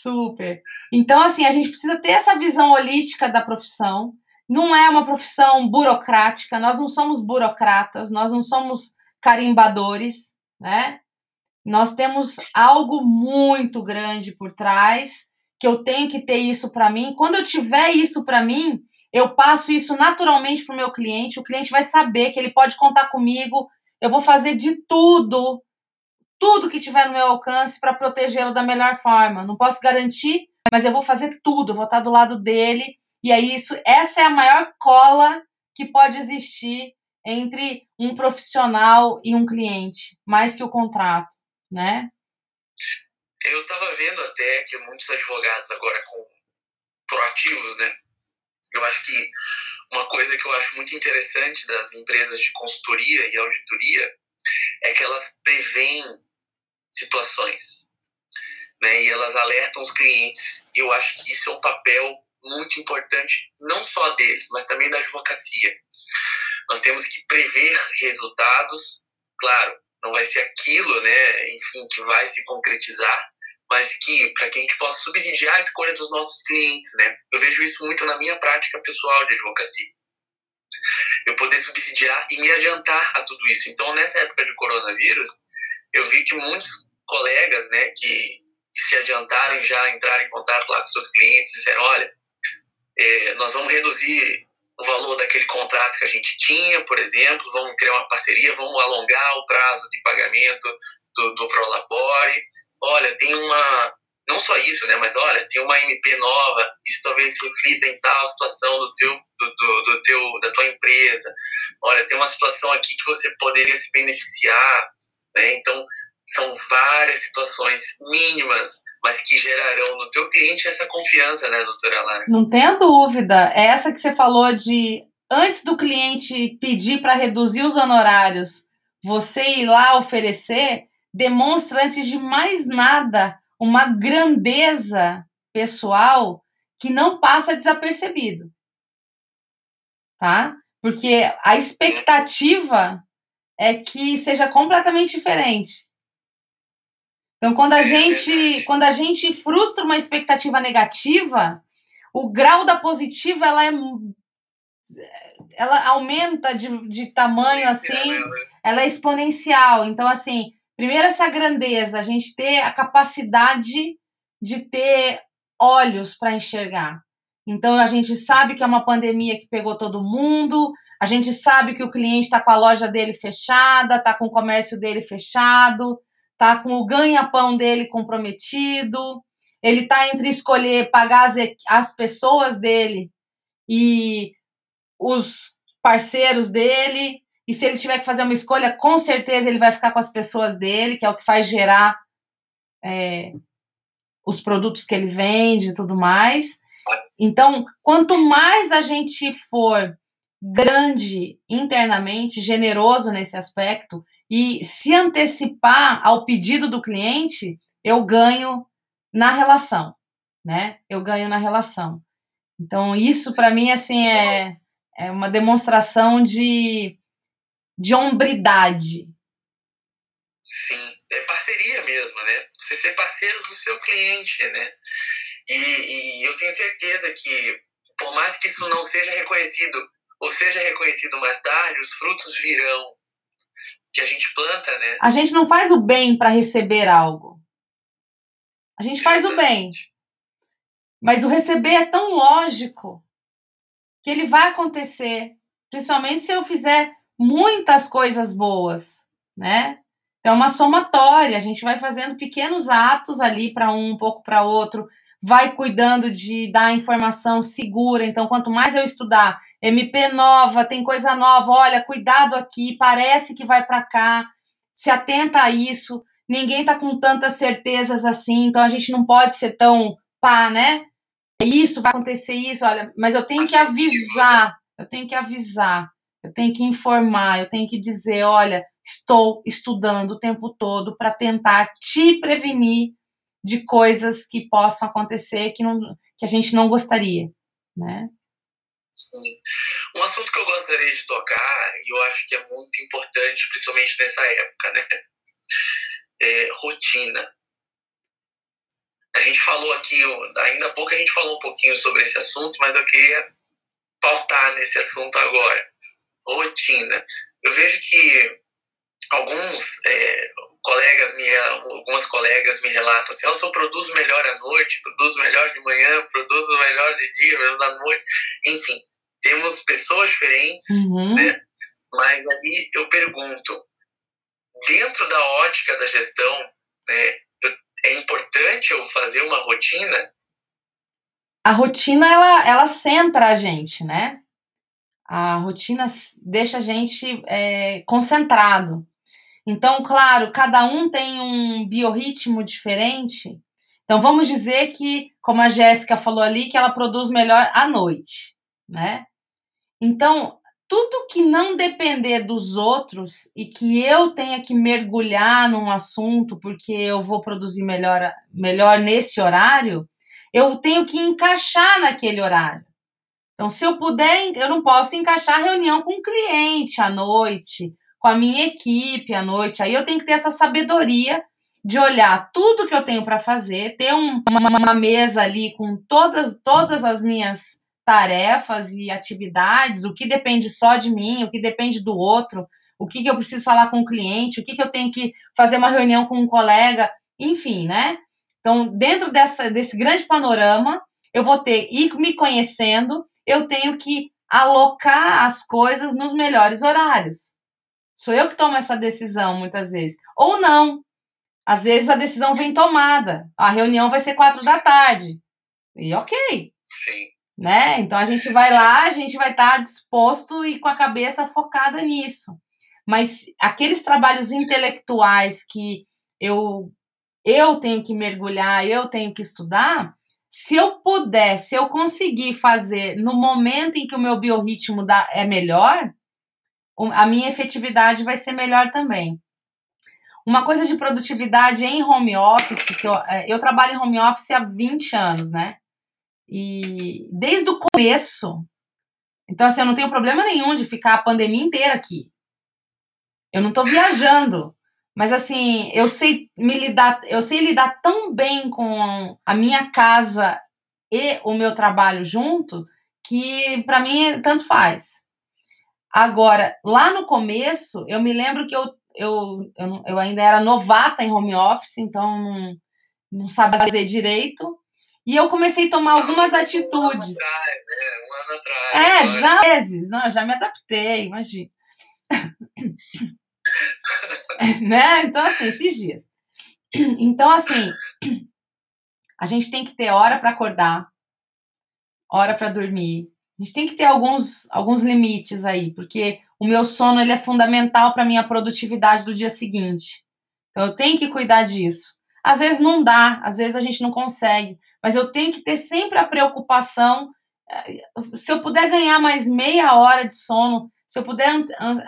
Super. Então, assim, a gente precisa ter essa visão holística da profissão. Não é uma profissão burocrática, nós não somos burocratas, nós não somos carimbadores, né? Nós temos algo muito grande por trás, que eu tenho que ter isso para mim. Quando eu tiver isso para mim, eu passo isso naturalmente para o meu cliente. O cliente vai saber que ele pode contar comigo. Eu vou fazer de tudo tudo que tiver no meu alcance para protegê-lo da melhor forma. Não posso garantir, mas eu vou fazer tudo, eu vou estar do lado dele. E aí isso, essa é a maior cola que pode existir entre um profissional e um cliente, mais que o contrato, né? Eu estava vendo até que muitos advogados agora com proativos, né? Eu acho que uma coisa que eu acho muito interessante das empresas de consultoria e auditoria é que elas preveem situações, né? E elas alertam os clientes. E eu acho que isso é um papel muito importante, não só deles, mas também da advocacia. Nós temos que prever resultados, claro, não vai ser aquilo, né, enfim, que vai se concretizar, mas que para que a gente possa subsidiar a escolha dos nossos clientes, né? Eu vejo isso muito na minha prática pessoal de advocacia. Eu poder subsidiar e me adiantar a tudo isso. Então, nessa época de coronavírus, eu vi que muitos colegas, né, que, se adiantaram já entraram em contato lá com seus clientes, disseram, olha, é, nós vamos reduzir o valor daquele contrato que a gente tinha, por exemplo, vamos criar uma parceria, vamos alongar o prazo de pagamento do, do Prolabore. Olha, tem uma. Não só isso, né? Mas olha, tem uma MP nova, isso talvez reflita em tal situação do teu, do, do, do teu, da tua empresa. Olha, tem uma situação aqui que você poderia se beneficiar. Né? Então, são várias situações mínimas, mas que gerarão no teu cliente essa confiança, né, doutora Lara? Não tenha dúvida. É essa que você falou de antes do cliente pedir para reduzir os honorários, você ir lá oferecer, demonstra antes de mais nada uma grandeza pessoal que não passa desapercebido. Tá? Porque a expectativa é que seja completamente diferente. Então, quando a gente, quando a gente frustra uma expectativa negativa, o grau da positiva ela é ela aumenta de, de tamanho assim, ela é exponencial. Então, assim, primeiro essa grandeza, a gente ter a capacidade de ter olhos para enxergar. Então, a gente sabe que é uma pandemia que pegou todo mundo, a gente sabe que o cliente está com a loja dele fechada, está com o comércio dele fechado, tá com o ganha-pão dele comprometido, ele tá entre escolher pagar as, as pessoas dele e os parceiros dele, e se ele tiver que fazer uma escolha, com certeza ele vai ficar com as pessoas dele, que é o que faz gerar é, os produtos que ele vende e tudo mais. Então, quanto mais a gente for grande internamente, generoso nesse aspecto e se antecipar ao pedido do cliente, eu ganho na relação, né? Eu ganho na relação. Então, isso para mim assim é, é uma demonstração de, de hombridade. Sim, é parceria mesmo, né? Você ser parceiro do seu cliente, né? E, e eu tenho certeza que, por mais que isso não seja reconhecido ou seja reconhecido mais tarde, os frutos virão que a gente planta, né? A gente não faz o bem para receber algo. A gente faz o bem. Mas o receber é tão lógico que ele vai acontecer, principalmente se eu fizer muitas coisas boas, né? É uma somatória, a gente vai fazendo pequenos atos ali para um, um pouco para outro, vai cuidando de dar informação segura. Então, quanto mais eu estudar MP nova, tem coisa nova, olha, cuidado aqui, parece que vai para cá, se atenta a isso. Ninguém tá com tantas certezas assim, então a gente não pode ser tão pá, né? Isso vai acontecer isso, olha, mas eu tenho que avisar, eu tenho que avisar, eu tenho que informar, eu tenho que dizer, olha, estou estudando o tempo todo para tentar te prevenir de coisas que possam acontecer que, não, que a gente não gostaria, né? Sim. Um assunto que eu gostaria de tocar, e eu acho que é muito importante, principalmente nessa época, né? É rotina. A gente falou aqui, ainda há pouco a gente falou um pouquinho sobre esse assunto, mas eu queria pautar nesse assunto agora. Rotina. Eu vejo que alguns é, colegas me, algumas colegas me relatam assim, eu só produzo melhor à noite, produzo melhor de manhã, produzo melhor de dia, melhor da noite, enfim, temos pessoas diferentes, uhum. né? Mas ali eu pergunto, dentro da ótica da gestão, né, eu, é importante eu fazer uma rotina? A rotina ela, ela centra a gente, né? A rotina deixa a gente é, concentrado. Então, claro, cada um tem um biorritmo diferente. Então, vamos dizer que, como a Jéssica falou ali, que ela produz melhor à noite, né? Então, tudo que não depender dos outros e que eu tenha que mergulhar num assunto porque eu vou produzir melhor, melhor nesse horário, eu tenho que encaixar naquele horário. Então, se eu puder, eu não posso encaixar reunião com o cliente à noite, com a minha equipe à noite. Aí eu tenho que ter essa sabedoria de olhar tudo que eu tenho para fazer, ter um, uma, uma, mesa ali com todas, todas as minhas tarefas e atividades, o que depende só de mim, o que depende do outro, o que, que eu preciso falar com o cliente, o que, que eu tenho que fazer uma reunião com um colega, enfim, né? Então, dentro dessa, desse grande panorama, eu vou ter, ir me conhecendo, eu tenho que alocar as coisas nos melhores horários. Sou eu que tomo essa decisão muitas vezes. Ou não. Às vezes a decisão vem tomada. A reunião vai ser quatro da tarde. E ok. Sim. Né? Então a gente vai lá, a gente vai estar tá disposto e com a cabeça focada nisso. Mas aqueles trabalhos intelectuais que eu eu tenho que mergulhar, eu tenho que estudar, se eu puder, se eu conseguir fazer no momento em que o meu biorritmo dá, é melhor, a minha efetividade vai ser melhor também. Uma coisa de produtividade em home office, que eu, é, eu trabalho em home office há 20 anos, né? E desde o começo, então assim, eu não tenho problema nenhum de ficar a pandemia inteira aqui. Eu não tô viajando, mas assim, eu sei me lidar, eu sei lidar tão bem com a minha casa e o meu trabalho junto que para mim tanto faz. Agora, lá no começo, eu me lembro que eu, eu, eu, eu ainda era novata em home office, então não, não sabia fazer direito. E eu comecei a tomar algumas atitudes. Um ano atrás, né? Um ano atrás. É, vezes. Não, eu já me adaptei, imagina. né? Então, assim, esses dias. Então, assim, a gente tem que ter hora para acordar, hora para dormir, a gente tem que ter alguns, alguns limites aí, porque o meu sono ele é fundamental para minha produtividade do dia seguinte. Então eu tenho que cuidar disso. Às vezes não dá, às vezes a gente não consegue, mas eu tenho que ter sempre a preocupação. Eh, se eu puder ganhar mais meia hora de sono, se eu puder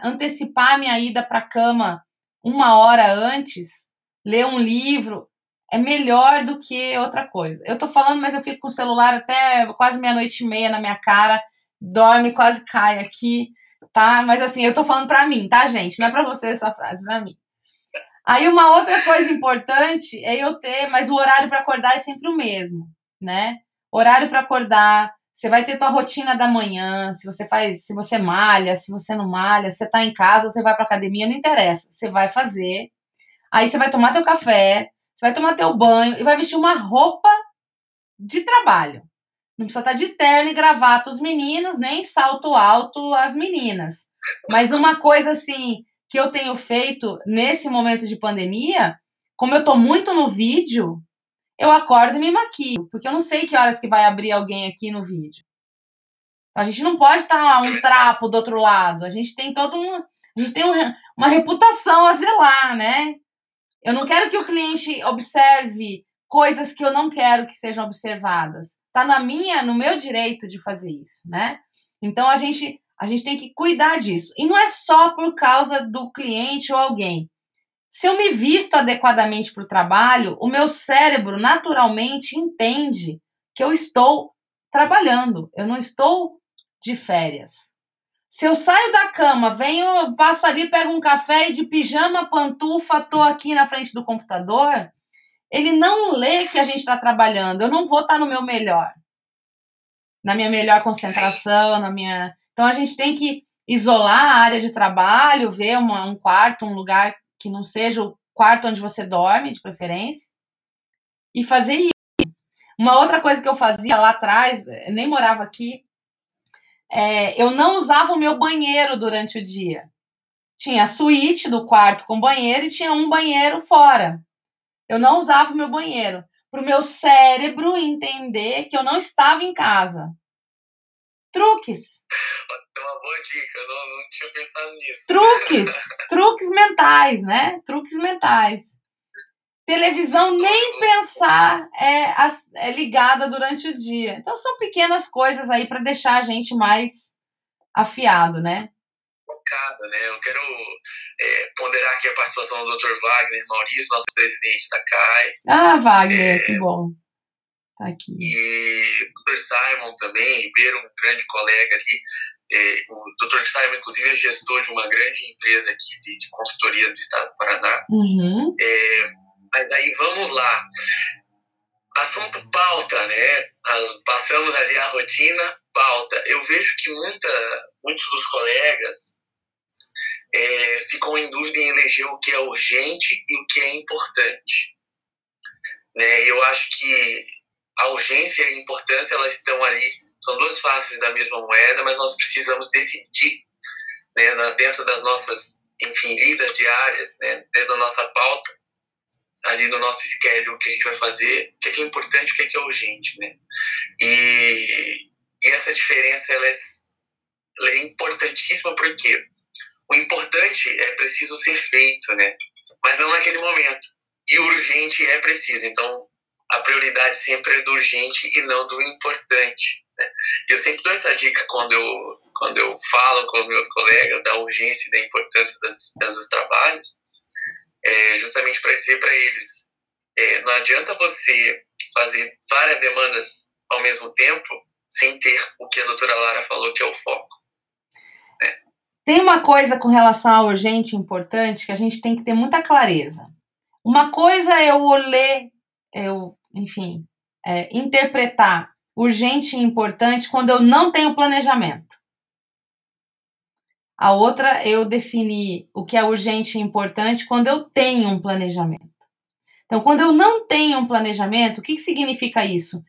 antecipar minha ida para a cama uma hora antes, ler um livro, é melhor do que outra coisa. Eu tô falando, mas eu fico com o celular até quase meia-noite e meia na minha cara, dorme, quase cai aqui, tá? Mas assim, eu tô falando pra mim, tá, gente? Não é pra você essa frase, pra mim. Aí uma outra coisa importante é eu ter, mas o horário para acordar é sempre o mesmo, né? Horário para acordar, você vai ter tua rotina da manhã, se você faz, se você malha, se você não malha, se você tá em casa, você vai pra academia, não interessa. Você vai fazer. Aí você vai tomar teu café, você vai tomar teu banho e vai vestir uma roupa de trabalho. Não precisa estar tá de terno e gravata os meninos, nem salto alto as meninas. Mas uma coisa assim que eu tenho feito nesse momento de pandemia, como eu tô muito no vídeo, eu acordo e me maquio, porque eu não sei que horas que vai abrir alguém aqui no vídeo. A gente não pode estar um trapo do outro lado. A gente tem todo um, a gente tem um, uma reputação a zelar, né? Eu não quero que o cliente observe coisas que eu não quero que sejam observadas. Tá na minha, no meu direito de fazer isso, né? Então a gente a gente tem que cuidar disso. E não é só por causa do cliente ou alguém. Se eu me visto adequadamente para o trabalho, o meu cérebro naturalmente entende que eu estou trabalhando, eu não estou de férias. Se eu saio da cama, venho, passo ali, pego um café e de pijama, pantufa, tô aqui na frente do computador, ele não lê que a gente está trabalhando. Eu não vou estar tá no meu melhor, na minha melhor concentração, na minha. Então a gente tem que isolar a área de trabalho, ver uma, um quarto, um lugar que não seja o quarto onde você dorme, de preferência, e fazer isso. Uma outra coisa que eu fazia lá atrás, nem morava aqui, é, eu não usava o meu banheiro durante o dia. Tinha a suíte do quarto com banheiro e tinha um banheiro fora. Eu não usava o meu banheiro. Para o meu cérebro entender que eu não estava em casa. Truques. É uma boa dica, eu não, não tinha pensado nisso. Truques. truques mentais, né? Truques mentais. Televisão nem pensar é, é ligada durante o dia. Então são pequenas coisas aí para deixar a gente mais afiado, né? Focada, né? Eu quero é, ponderar aqui a participação do Dr. Wagner Maurício, nosso presidente da CAI. Ah, Wagner, é, que bom. Tá aqui. E o Dr. Simon também, Ribeiro, um grande colega ali. É, o Dr. Simon, inclusive, é gestor de uma grande empresa aqui de, de consultoria do estado do Paraná. Uhum. É, mas aí vamos lá. Assunto pauta, né? Passamos ali a rotina, pauta. Eu vejo que muita, muitos dos colegas é, ficam em dúvida em eleger o que é urgente e o que é importante. Né? Eu acho que a urgência e a importância elas estão ali, são duas faces da mesma moeda, mas nós precisamos decidir né, dentro das nossas, enfim, lidas diárias, né, dentro da nossa pauta, ali no nosso schedule o que a gente vai fazer, o é, que é importante, o que é, que é urgente, né? E, e essa diferença ela é, ela é importantíssima porque o importante é preciso ser feito, né? Mas não naquele momento. E o urgente é preciso. Então, a prioridade sempre é do urgente e não do importante. Né? Eu sempre dou essa dica quando eu, quando eu falo com os meus colegas da urgência e da importância das dos trabalhos, é, justamente para dizer para eles: é, não adianta você fazer várias demandas ao mesmo tempo sem ter o que a doutora Lara falou, que é o foco. Né? Tem uma coisa com relação ao urgente e importante que a gente tem que ter muita clareza. Uma coisa é eu ler, eu, enfim, é, interpretar urgente e importante quando eu não tenho planejamento. A outra, eu definir o que é urgente e importante quando eu tenho um planejamento. Então, quando eu não tenho um planejamento, o que, que significa isso?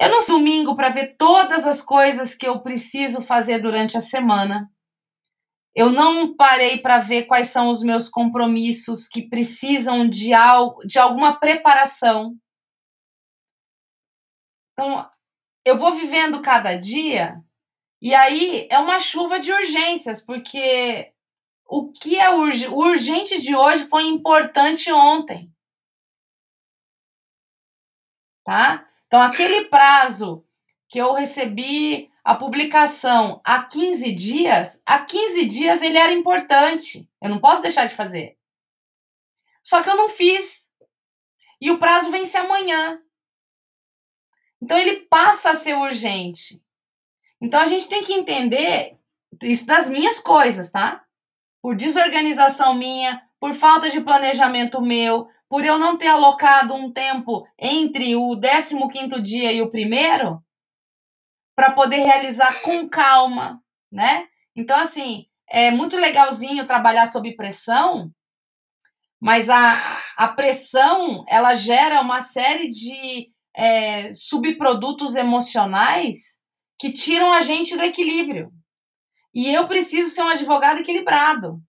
Eu não domingo para ver todas as coisas que eu preciso fazer durante a semana. Eu não parei para ver quais são os meus compromissos que precisam de, algo, de alguma preparação. Então, eu vou vivendo cada dia e aí é uma chuva de urgências, porque o que é urg urgente de hoje foi importante ontem. tá? Então, aquele prazo que eu recebi a publicação há 15 dias, há 15 dias ele era importante. Eu não posso deixar de fazer. Só que eu não fiz. E o prazo vence amanhã. Então ele passa a ser urgente. Então a gente tem que entender isso das minhas coisas, tá? Por desorganização minha, por falta de planejamento meu, por eu não ter alocado um tempo entre o 15º dia e o primeiro, para poder realizar com calma, né? Então, assim, é muito legalzinho trabalhar sob pressão, mas a, a pressão, ela gera uma série de é, subprodutos emocionais que tiram a gente do equilíbrio. E eu preciso ser um advogado equilibrado.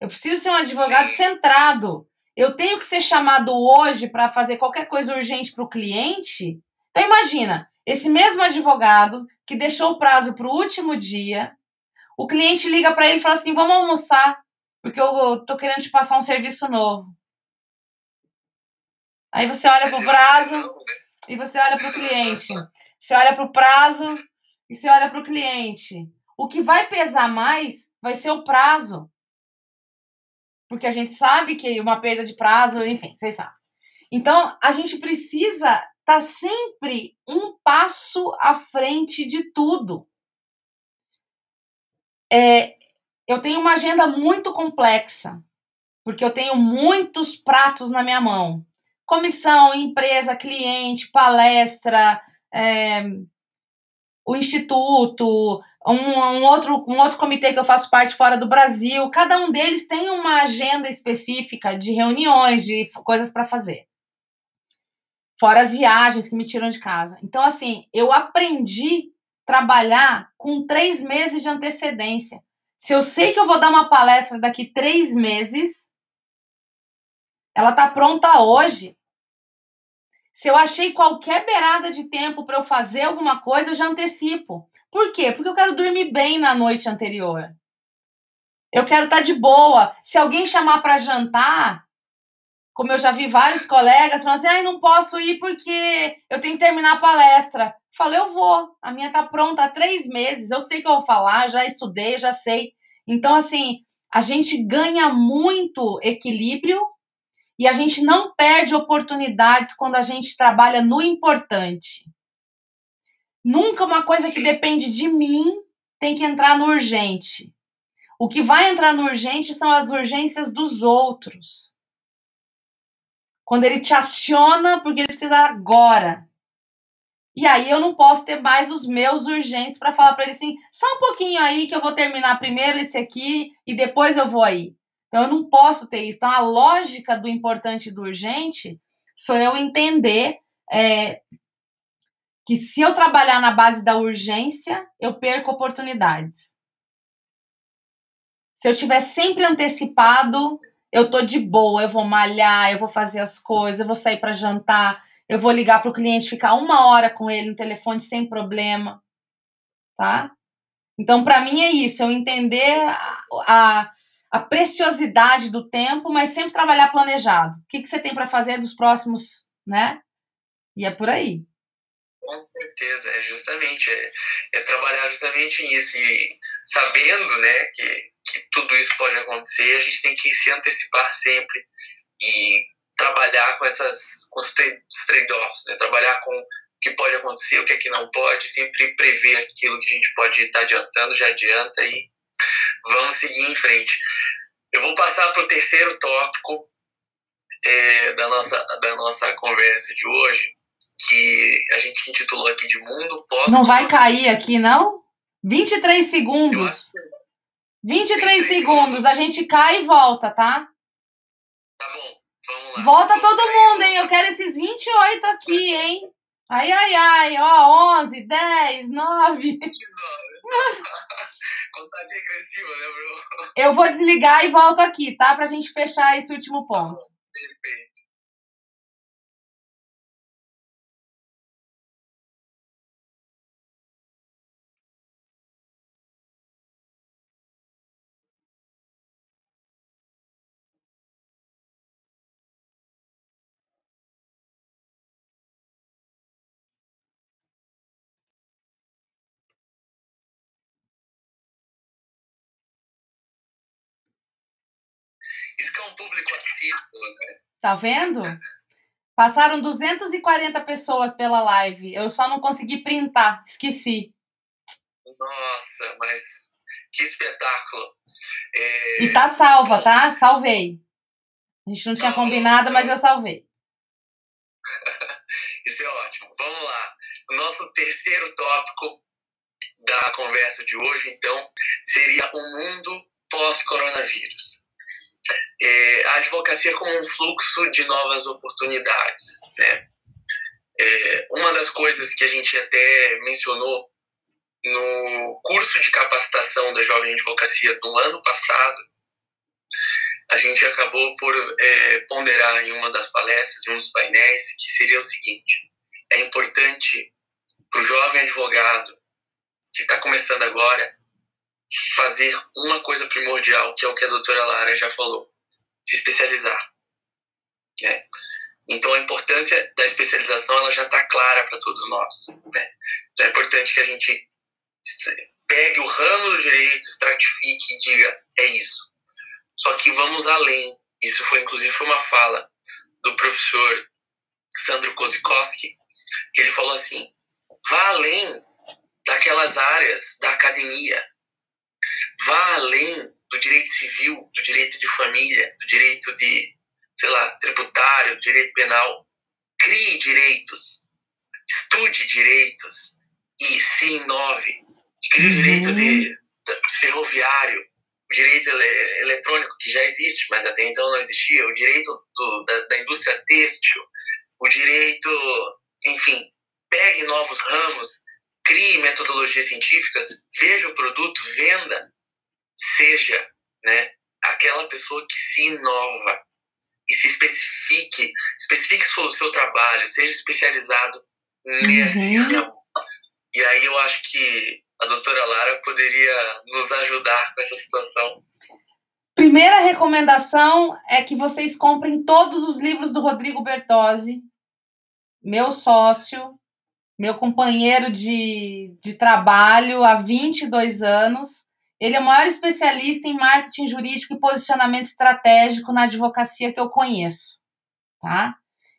Eu preciso ser um advogado centrado. Eu tenho que ser chamado hoje para fazer qualquer coisa urgente para o cliente. Então imagina, esse mesmo advogado que deixou o prazo para o último dia, o cliente liga para ele e fala assim: "Vamos almoçar, porque eu tô querendo te passar um serviço novo". Aí você olha para o prazo e você olha para o cliente. Você olha para o prazo e você olha para o cliente. O que vai pesar mais vai ser o prazo porque a gente sabe que uma perda de prazo, enfim, vocês sabem. Então, a gente precisa estar tá sempre um passo à frente de tudo. É, eu tenho uma agenda muito complexa, porque eu tenho muitos pratos na minha mão. Comissão, empresa, cliente, palestra, é, o instituto, um, um, outro, um outro comitê que eu faço parte fora do Brasil. Cada um deles tem uma agenda específica de reuniões, de coisas para fazer. Fora as viagens que me tiram de casa. Então, assim, eu aprendi trabalhar com três meses de antecedência. Se eu sei que eu vou dar uma palestra daqui três meses, ela tá pronta hoje. Se eu achei qualquer beirada de tempo para eu fazer alguma coisa, eu já antecipo. Por quê? Porque eu quero dormir bem na noite anterior. Eu quero estar tá de boa. Se alguém chamar para jantar, como eu já vi vários colegas falando assim, ai, não posso ir porque eu tenho que terminar a palestra. Falei, eu vou. A minha tá pronta há três meses. Eu sei que eu vou falar, já estudei, já sei. Então, assim, a gente ganha muito equilíbrio e a gente não perde oportunidades quando a gente trabalha no importante. Nunca uma coisa que depende de mim tem que entrar no urgente. O que vai entrar no urgente são as urgências dos outros. Quando ele te aciona porque ele precisa agora. E aí eu não posso ter mais os meus urgentes para falar para ele assim, só um pouquinho aí que eu vou terminar primeiro esse aqui e depois eu vou aí. Então eu não posso ter isso. Então a lógica do importante e do urgente sou eu entender é, que se eu trabalhar na base da urgência, eu perco oportunidades. Se eu tiver sempre antecipado, eu tô de boa, eu vou malhar, eu vou fazer as coisas, eu vou sair para jantar, eu vou ligar para o cliente, ficar uma hora com ele no telefone sem problema, tá? Então, para mim é isso, eu entender a, a, a, preciosidade do tempo, mas sempre trabalhar planejado. O que, que você tem para fazer dos próximos, né? E é por aí. Com certeza, é justamente, é, é, trabalhar justamente nisso e sabendo, né, que, que tudo isso pode acontecer, a gente tem que se antecipar sempre e trabalhar com essas com os trade-offs, né, trabalhar com o que pode acontecer, o que é que não pode, sempre prever aquilo que a gente pode estar adiantando, já adianta e vamos seguir em frente. Eu vou passar para o terceiro tópico é, da, nossa, da nossa conversa de hoje, que a gente intitulou aqui de Mundo Pós. Não vai cair aqui, não? 23 segundos. 23, 23 segundos, a gente cai e volta, tá? Tá bom, vamos lá. Volta vamos todo mundo, hein? Eu quero esses 28 aqui, hein? Ai, ai, ai, ó, 11, 10, 9. Contagem regressiva, né, bro? Eu vou desligar e volto aqui, tá? Pra gente fechar esse último ponto. Perfeito. Público assíduo, né? Tá vendo? Passaram 240 pessoas pela live. Eu só não consegui printar, esqueci. Nossa, mas que espetáculo. É... E tá salva, tá? Salvei. A gente não tinha combinado, mas eu salvei. Isso é ótimo. Vamos lá. Nosso terceiro tópico da conversa de hoje, então, seria o mundo pós-coronavírus. É, a advocacia como um fluxo de novas oportunidades. Né? É, uma das coisas que a gente até mencionou no curso de capacitação da Jovem Advocacia do ano passado, a gente acabou por é, ponderar em uma das palestras, em um dos painéis, que seria o seguinte: é importante para o jovem advogado que está começando agora fazer uma coisa primordial, que é o que a doutora Lara já falou: se especializar. Né? Então, a importância da especialização ela já está clara para todos nós. Né? Então, é importante que a gente pegue o ramo do direito, estratifique e diga: é isso. Só que vamos além. Isso foi, inclusive, foi uma fala do professor Sandro Kozikowski, que ele falou assim: vá além daquelas áreas da academia, vá além do direito civil, do direito de família, do direito de, sei lá, tributário, direito penal. Crie direitos, estude direitos e se inove. Crie o direito de, de ferroviário, o direito ele, eletrônico, que já existe, mas até então não existia, o direito do, da, da indústria têxtil, o direito, enfim, pegue novos ramos, crie metodologias científicas, veja o produto, venda, seja né, aquela pessoa que se inova e se especifique, especifique o seu, trabalho, seja especializado nesse uhum. ramo. E aí eu acho que a doutora Lara poderia nos ajudar com essa situação. Primeira recomendação é que vocês comprem todos os livros do Rodrigo Bertozzi, meu sócio, meu companheiro de, de trabalho há 22 anos. Ele é o maior especialista em marketing jurídico e posicionamento estratégico na advocacia que eu conheço, tá?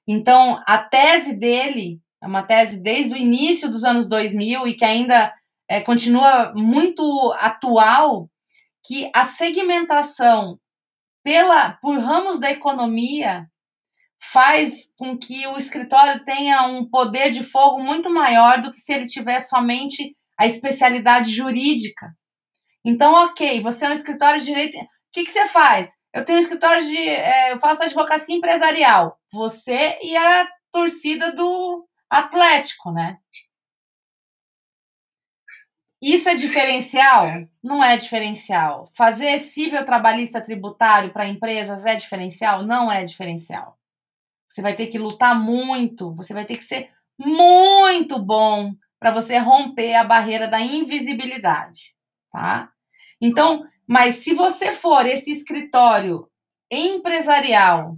Então, a tese dele é uma tese desde o início dos anos 2000 e que ainda é, continua muito atual, que a segmentação pela por ramos da economia faz com que o escritório tenha um poder de fogo muito maior do que se ele tivesse somente a especialidade jurídica. Então, ok, você é um escritório de direito. O que, que você faz? Eu tenho um escritório de. É, eu faço advocacia empresarial. Você e a torcida do Atlético, né? Isso é diferencial? Não é diferencial. Fazer cível trabalhista tributário para empresas é diferencial? Não é diferencial. Você vai ter que lutar muito, você vai ter que ser muito bom para você romper a barreira da invisibilidade, tá? Então, mas se você for esse escritório empresarial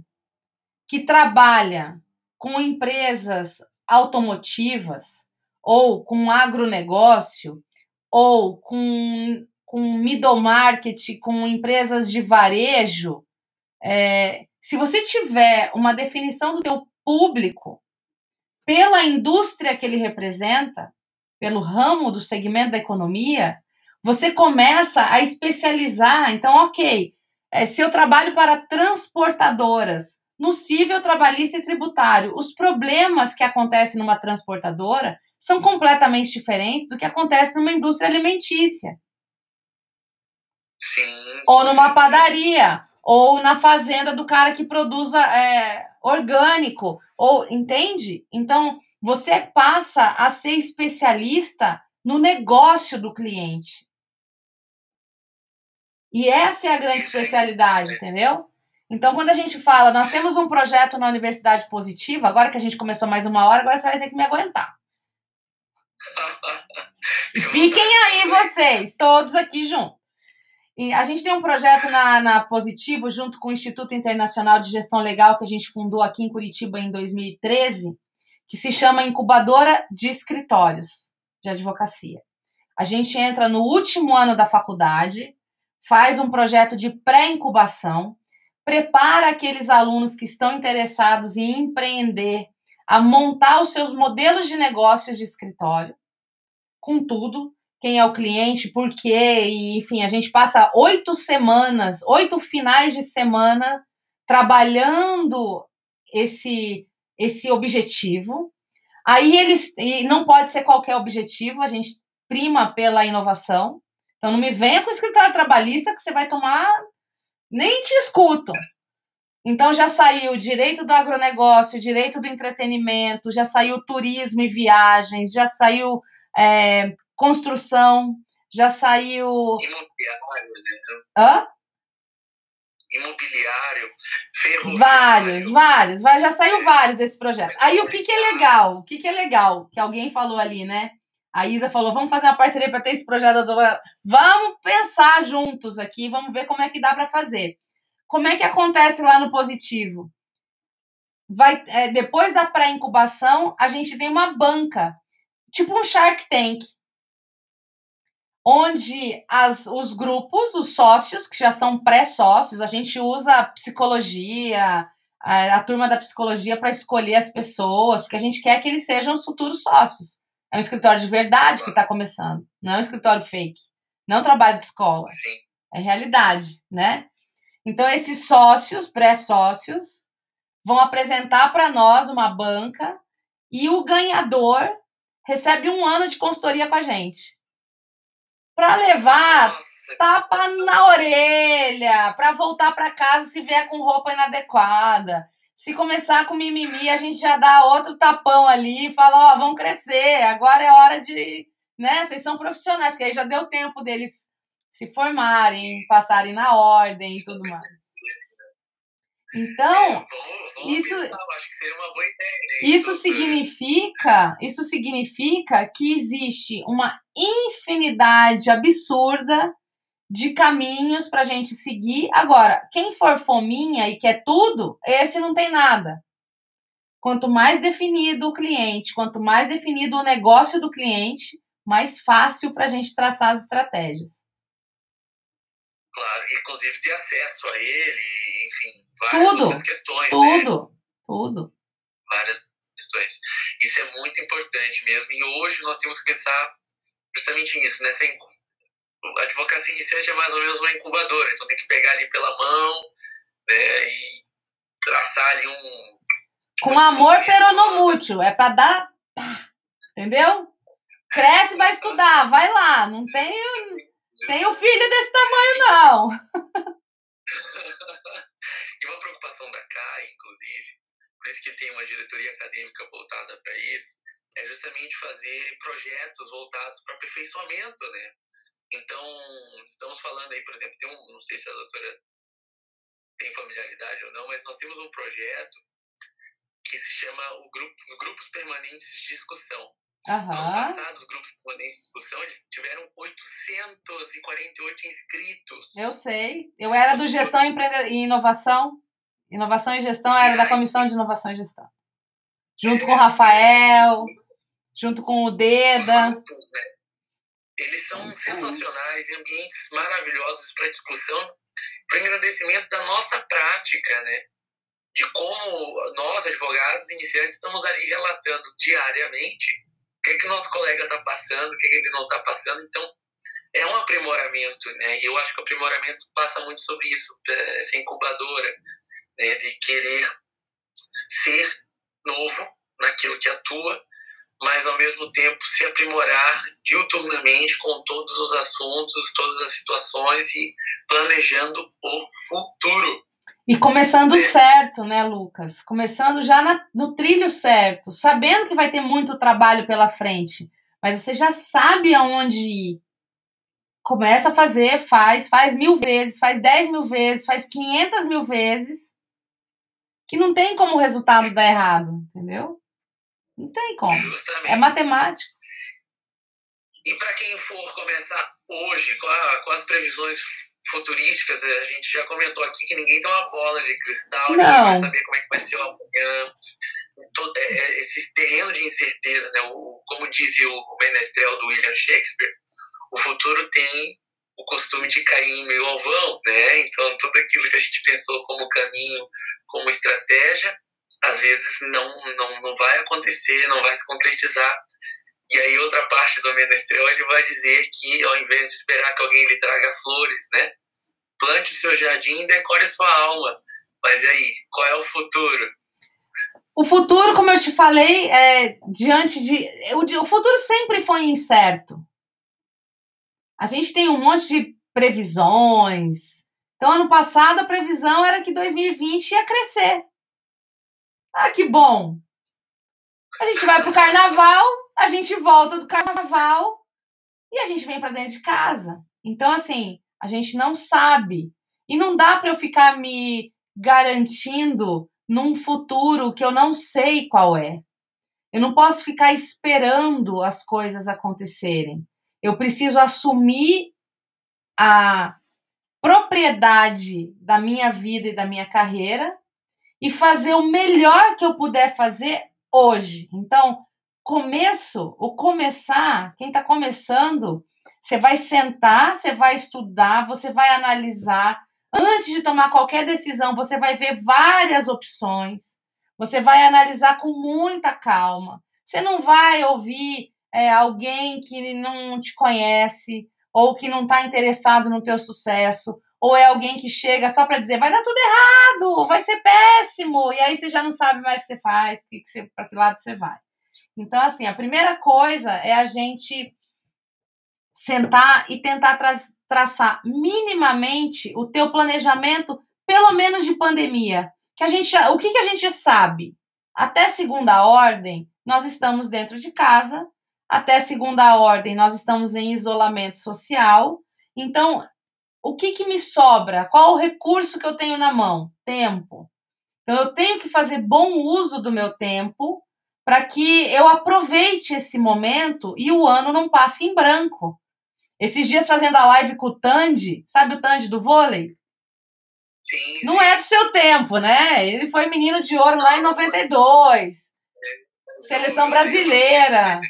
que trabalha com empresas automotivas ou com agronegócio ou com, com middle market, com empresas de varejo, é, se você tiver uma definição do teu público pela indústria que ele representa, pelo ramo do segmento da economia, você começa a especializar. Então, ok, é, se eu trabalho para transportadoras, no cível trabalhista e tributário, os problemas que acontecem numa transportadora são completamente diferentes do que acontece numa indústria alimentícia. Sim. Ou numa padaria, ou na fazenda do cara que produza é, orgânico, ou entende? Então você passa a ser especialista no negócio do cliente. E essa é a grande especialidade, entendeu? Então, quando a gente fala, nós temos um projeto na Universidade Positiva, agora que a gente começou mais uma hora, agora você vai ter que me aguentar. Fiquem aí vocês, todos aqui juntos. E a gente tem um projeto na, na Positivo, junto com o Instituto Internacional de Gestão Legal, que a gente fundou aqui em Curitiba em 2013, que se chama Incubadora de Escritórios de Advocacia. A gente entra no último ano da faculdade, faz um projeto de pré-incubação, prepara aqueles alunos que estão interessados em empreender a montar os seus modelos de negócios de escritório, com tudo, quem é o cliente, por quê, e, enfim, a gente passa oito semanas, oito finais de semana trabalhando esse, esse objetivo. Aí eles, e não pode ser qualquer objetivo, a gente prima pela inovação. Então não me venha com o escritório trabalhista que você vai tomar, nem te escuto. Então já saiu o direito do agronegócio, o direito do entretenimento, já saiu turismo e viagens, já saiu é, construção, já saiu. Imobiliário, né? Hã? Imobiliário, ferroviário. Vários, vários, já saiu vários desse projeto. Aí o que, que é legal? O que, que é legal? Que alguém falou ali, né? A Isa falou: vamos fazer uma parceria para ter esse projeto. Vamos pensar juntos aqui, vamos ver como é que dá para fazer. Como é que acontece lá no positivo? Vai, é, depois da pré-incubação, a gente tem uma banca, tipo um Shark Tank, onde as, os grupos, os sócios, que já são pré-sócios, a gente usa psicologia, a, a turma da psicologia para escolher as pessoas, porque a gente quer que eles sejam os futuros sócios. É um escritório de verdade que está começando, não é um escritório fake, não é um trabalho de escola, Sim. é realidade, né? Então, esses sócios, pré-sócios, vão apresentar para nós uma banca e o ganhador recebe um ano de consultoria com a gente. Para levar Nossa, tapa na orelha, para voltar para casa se vier com roupa inadequada. Se começar com mimimi, a gente já dá outro tapão ali e fala, ó, vão crescer, agora é hora de, né, vocês são profissionais, que aí já deu tempo deles se formarem, passarem na ordem e tudo mais. Então, É, vamos isso- pensar. Né? isso doutora? significa, isso significa que existe uma infinidade absurda de caminhos para a gente seguir. Agora, quem for fominha e quer tudo, esse não tem nada. Quanto mais definido o cliente, quanto mais definido o negócio do cliente, mais fácil para a gente traçar as estratégias. Claro, inclusive ter acesso a ele, enfim, várias Tudo, outras questões, né? Tudo, tudo. Várias questões. Isso é muito importante mesmo. E hoje nós temos que pensar justamente nisso, nessa incu- a advocacia iniciante é mais ou menos uma incubadora, então tem que pegar ali pela mão, né, e traçar ali um Com amor peronomútil, é para dar, entendeu? Cresce, vai estudar, vai lá, não tem, tem o filho desse tamanho não. E uma preocupação da CAI, inclusive, por isso que tem uma diretoria acadêmica voltada para isso, é justamente fazer projetos voltados para aperfeiçoamento, né? Então, estamos falando aí, por exemplo, tem um, não sei se a doutora tem familiaridade ou não, mas nós temos um projeto que se chama o grupo, os Grupos Permanentes de Discussão. No ano passado, os grupos permanentes de discussão eles tiveram 848 inscritos. Eu sei. Eu era do gestão e inovação. Inovação e gestão era da comissão de inovação e gestão. Junto com o Rafael, junto com o Deda. grupos, né? Eles são sensacionais, ambientes maravilhosos para discussão, para engrandecimento da nossa prática, né? De como nós, advogados iniciantes, estamos ali relatando diariamente o que, é que nosso colega está passando, o que, é que ele não está passando. Então, é um aprimoramento, né? E eu acho que o aprimoramento passa muito sobre isso, eh, essa incubadora, né? De querer ser novo naquilo que atua, mas ao mesmo tempo se aprimorar diuturnamente com todos os assuntos, todas as situações e planejando o futuro. E começando certo, né, Lucas? Começando já na- no trilho certo, sabendo que vai ter muito trabalho pela frente, mas você já sabe aonde ir. Começa a fazer, faz, faz mil vezes, faz dez mil vezes, faz quinhentas mil vezes, que não tem como o resultado dar errado, entendeu? Não tem como. Justamente. É matemático. E para quem for começar hoje com, a- com as previsões futurísticas, a gente já comentou aqui que ninguém tem uma bola de cristal, ninguém Não. vai saber como é que vai ser o amanhã. Todo, é, é, esse terreno de incerteza, né? o, como diz o, o menestrel do William Shakespeare, o futuro tem o costume de cair em meio ao vão, né? Então, tudo aquilo que a gente pensou como caminho, como estratégia, às vezes não, não, não vai acontecer, não vai se concretizar. E aí, outra parte do Meneceu, ele vai dizer que, ao invés de esperar que alguém lhe traga flores, né? Plante o seu jardim e decore sua alma. Mas e aí, qual é o futuro? O futuro, como eu te falei, é diante de. O, o futuro sempre foi incerto. A gente tem um monte de previsões. Então, ano passado, a previsão era que 2020 ia crescer. Ah, que bom! A gente vai pro carnaval, a gente volta do carnaval e a gente vem para dentro de casa. Então, assim, a gente não sabe. E não dá para eu ficar me garantindo num futuro que eu não sei qual é. Eu não posso ficar esperando as coisas acontecerem. Eu preciso assumir a propriedade da minha vida e da minha carreira e fazer o melhor que eu puder fazer hoje. Então, começo, o começar, quem está começando, você vai sentar, você vai estudar, você vai analisar. Antes de tomar qualquer decisão, você vai ver várias opções. Você vai analisar com muita calma. Você não vai ouvir é, alguém que não te conhece ou que não está interessado no teu sucesso ou é alguém que chega só para dizer vai dar tudo errado, vai ser péssimo, e aí você já não sabe mais o que você faz, que que para que lado você vai. Então, assim, a primeira coisa é a gente sentar e tentar tra traçar minimamente o teu planejamento, pelo menos de pandemia. Que a gente, o que, que a gente sabe? Até segunda ordem, nós estamos dentro de casa. Até segunda ordem, nós estamos em isolamento social. Então, o que, que me sobra? Qual o recurso que eu tenho na mão? Tempo. Então, eu tenho que fazer bom uso do meu tempo para que eu aproveite esse momento e o ano não passe em branco. Esses dias fazendo a live com o Tandy, sabe o Tandy do vôlei? Sim, sim. Não é do seu tempo, né? Ele foi menino de ouro lá em 92. É, Seleção brasileira.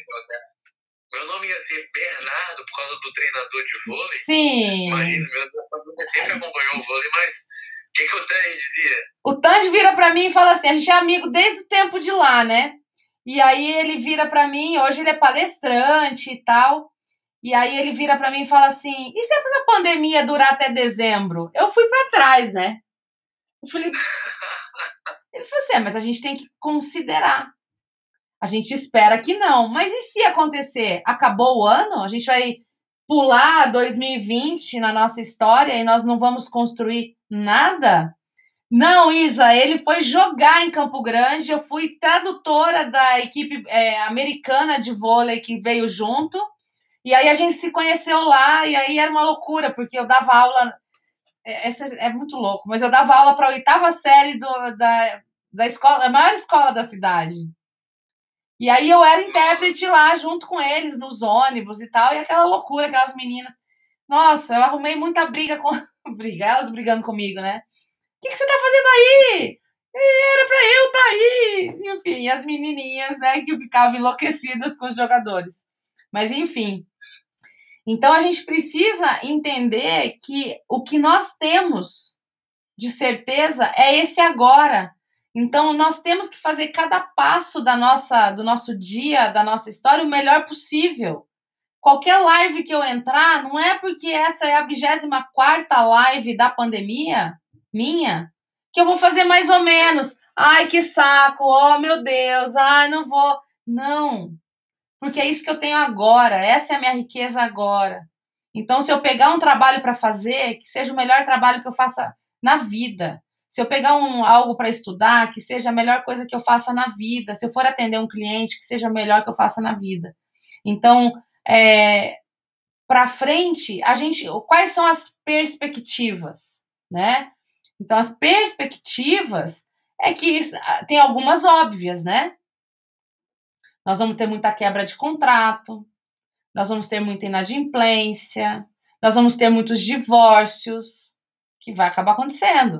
Meu nome ia ser Bernardo por causa do treinador de vôlei. Sim. Imagina, meu família sempre acompanhou o vôlei, mas o que, que o Tandy dizia? O Tandy vira para mim e fala assim: a gente é amigo desde o tempo de lá, né? E aí ele vira para mim, hoje ele é palestrante e tal. E aí ele vira para mim e fala assim: e se a pandemia durar até dezembro? Eu fui para trás, né? Eu falei. Ele falou assim: é, mas a gente tem que considerar. A gente espera que não. Mas e se acontecer? Acabou o ano? A gente vai pular 2020 na nossa história e nós não vamos construir nada? Não, Isa, ele foi jogar em Campo Grande. Eu fui tradutora da equipe é, americana de vôlei que veio junto. E aí a gente se conheceu lá, e aí era uma loucura, porque eu dava aula. É, essa é muito louco, mas eu dava aula para a oitava série do, da, da escola, da maior escola da cidade. E aí eu era intérprete lá junto com eles, nos ônibus e tal, e aquela loucura, aquelas meninas. Nossa, eu arrumei muita briga com. briga, elas brigando comigo, né? O que, que você tá fazendo aí? Era pra eu tá aí! Enfim, as menininhas, né, que ficavam enlouquecidas com os jogadores. Mas enfim. Então a gente precisa entender que o que nós temos de certeza é esse agora. Então nós temos que fazer cada passo da nossa do nosso dia, da nossa história o melhor possível. Qualquer live que eu entrar, não é porque essa é a 24 live da pandemia minha, que eu vou fazer mais ou menos. Ai, que saco, oh meu Deus, ai, não vou. Não, porque é isso que eu tenho agora, essa é a minha riqueza agora. Então, se eu pegar um trabalho para fazer, que seja o melhor trabalho que eu faça na vida. Se eu pegar um, algo para estudar, que seja a melhor coisa que eu faça na vida. Se eu for atender um cliente, que seja o melhor que eu faça na vida. Então, é, para frente, a gente, quais são as perspectivas, né? Então, as perspectivas é que tem algumas óbvias, né? Nós vamos ter muita quebra de contrato, nós vamos ter muita inadimplência, nós vamos ter muitos divórcios, que vai acabar acontecendo.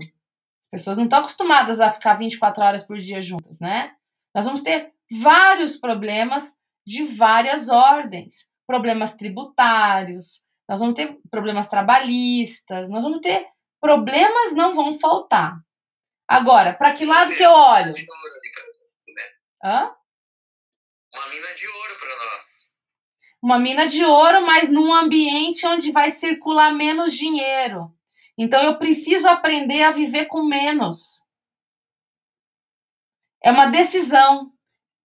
As pessoas não estão acostumadas a ficar 24 horas por dia juntas, né? Nós vamos ter vários problemas de várias ordens, problemas tributários, nós vamos ter problemas trabalhistas, nós vamos ter problemas não vão faltar. Agora, para que lado que eu olho? Né? Hã? Uma mina de ouro para nós. Uma mina de ouro, mas num ambiente onde vai circular menos dinheiro. Então eu preciso aprender a viver com menos. É uma decisão.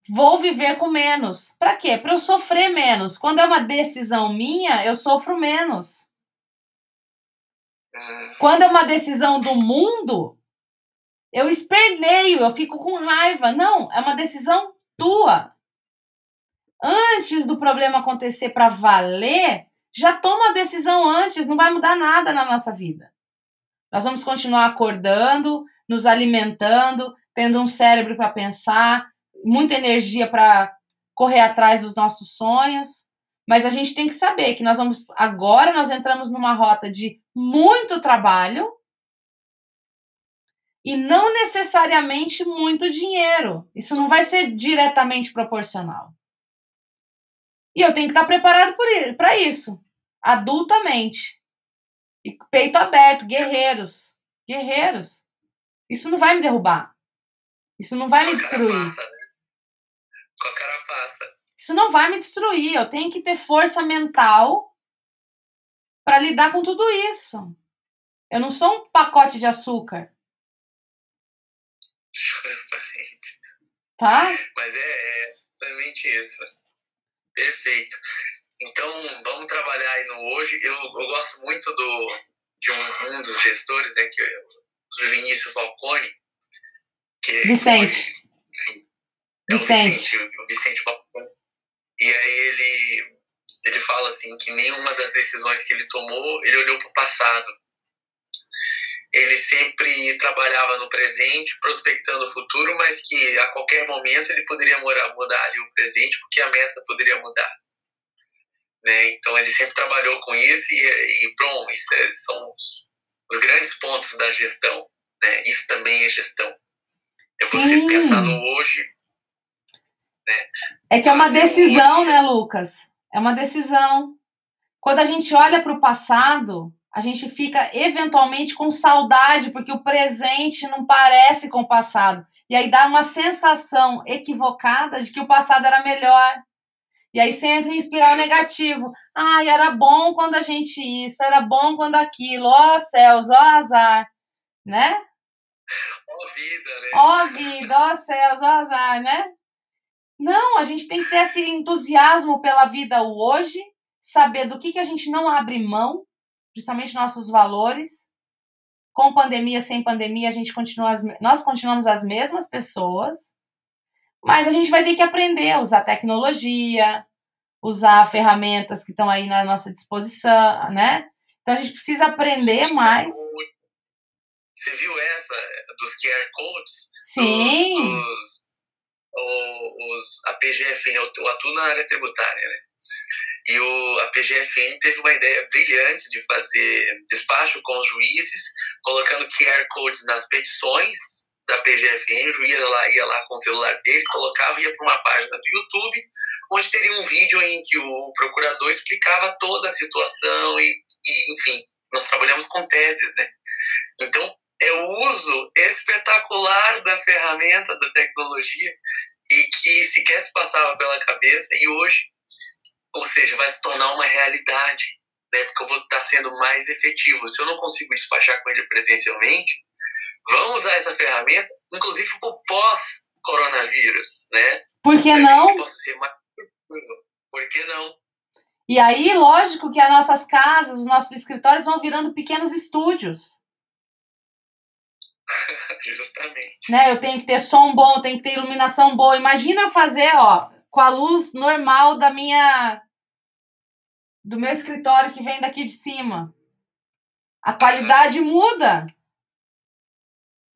Vou viver com menos. Para quê? Para eu sofrer menos. Quando é uma decisão minha, eu sofro menos. Quando é uma decisão do mundo, eu esperneio, eu fico com raiva. Não, é uma decisão tua. Antes do problema acontecer para valer, já toma a decisão antes, não vai mudar nada na nossa vida. Nós vamos continuar acordando, nos alimentando, tendo um cérebro para pensar, muita energia para correr atrás dos nossos sonhos, mas a gente tem que saber que nós vamos agora nós entramos numa rota de muito trabalho e não necessariamente muito dinheiro. Isso não vai ser diretamente proporcional. E eu tenho que estar preparado para isso, adultamente. E peito aberto, guerreiros. Guerreiros. Isso não vai me derrubar. Isso não vai me destruir. Carapaça, né? Com a carapaça. Isso não vai me destruir. Eu tenho que ter força mental para lidar com tudo isso. Eu não sou um pacote de açúcar. Justamente. Tá? Mas é, é justamente isso. Perfeito. Então, vamos trabalhar aí no hoje. Eu, eu gosto muito do, de um, um dos gestores, né, que é o Vinícius Falcone. Que é Vicente. É o Vicente. Vicente, o Vicente Falcone. E aí ele, ele fala assim que nenhuma das decisões que ele tomou, ele olhou para o passado. Ele sempre trabalhava no presente, prospectando o futuro, mas que a qualquer momento ele poderia mudar ali o presente, porque a meta poderia mudar. Né? Então ele sempre trabalhou com isso e, e bom, isso é, são os, os, grandes pontos da gestão. Né? Isso também é gestão. É você Sim. pensar no hoje. É que é uma decisão, né, Lucas? É uma decisão. Quando a gente olha para o passado, a gente fica eventualmente com saudade, porque o presente não parece com o passado. E aí dá uma sensação equivocada de que o passado era melhor. E aí você entra em espiral negativo. Ai, era bom quando a gente isso, era bom quando aquilo. Ó oh, céus, ó oh, azar, né? Ó vida, né? Ó oh, vida, ó céus, ó azar, né? Não, a gente tem que ter esse entusiasmo pela vida hoje, saber do que, que a gente não abre mão, principalmente nossos valores. Com pandemia, sem pandemia, a gente continua as, nós continuamos as mesmas pessoas, mas a gente vai ter que aprender a usar tecnologia, usar ferramentas que estão aí na nossa disposição, né? Então a gente precisa aprender mais. Você viu essa dos QR Codes? Sim. Dos, dos, os, a PGFN, eu atuo na área tributária, né? E o, a PGFN teve uma ideia brilhante de fazer despacho com os juízes, colocando QR Codes nas petições da PGFN, ia lá, ia lá com o celular dele, colocava, ia para uma página do YouTube, onde teria um vídeo em que o procurador explicava toda a situação e, e enfim, nós trabalhamos com teses, né? Então, é o uso espetacular da ferramenta, da tecnologia, e que sequer se passava pela cabeça, e hoje, ou seja, vai se tornar uma realidade, né? Porque eu vou estar sendo mais efetivo. Se eu não consigo despachar com ele presencialmente, vamos usar essa ferramenta, inclusive para o pós-coronavírus, né? Por que não? possa ser mais Por que não? E aí, lógico que as nossas casas, os nossos escritórios vão virando pequenos estúdios. Justamente. Né? Eu tenho que ter som bom, tenho que ter iluminação boa. Imagina fazer, ó, com a luz normal da minha do meu escritório que vem daqui de cima. A qualidade muda.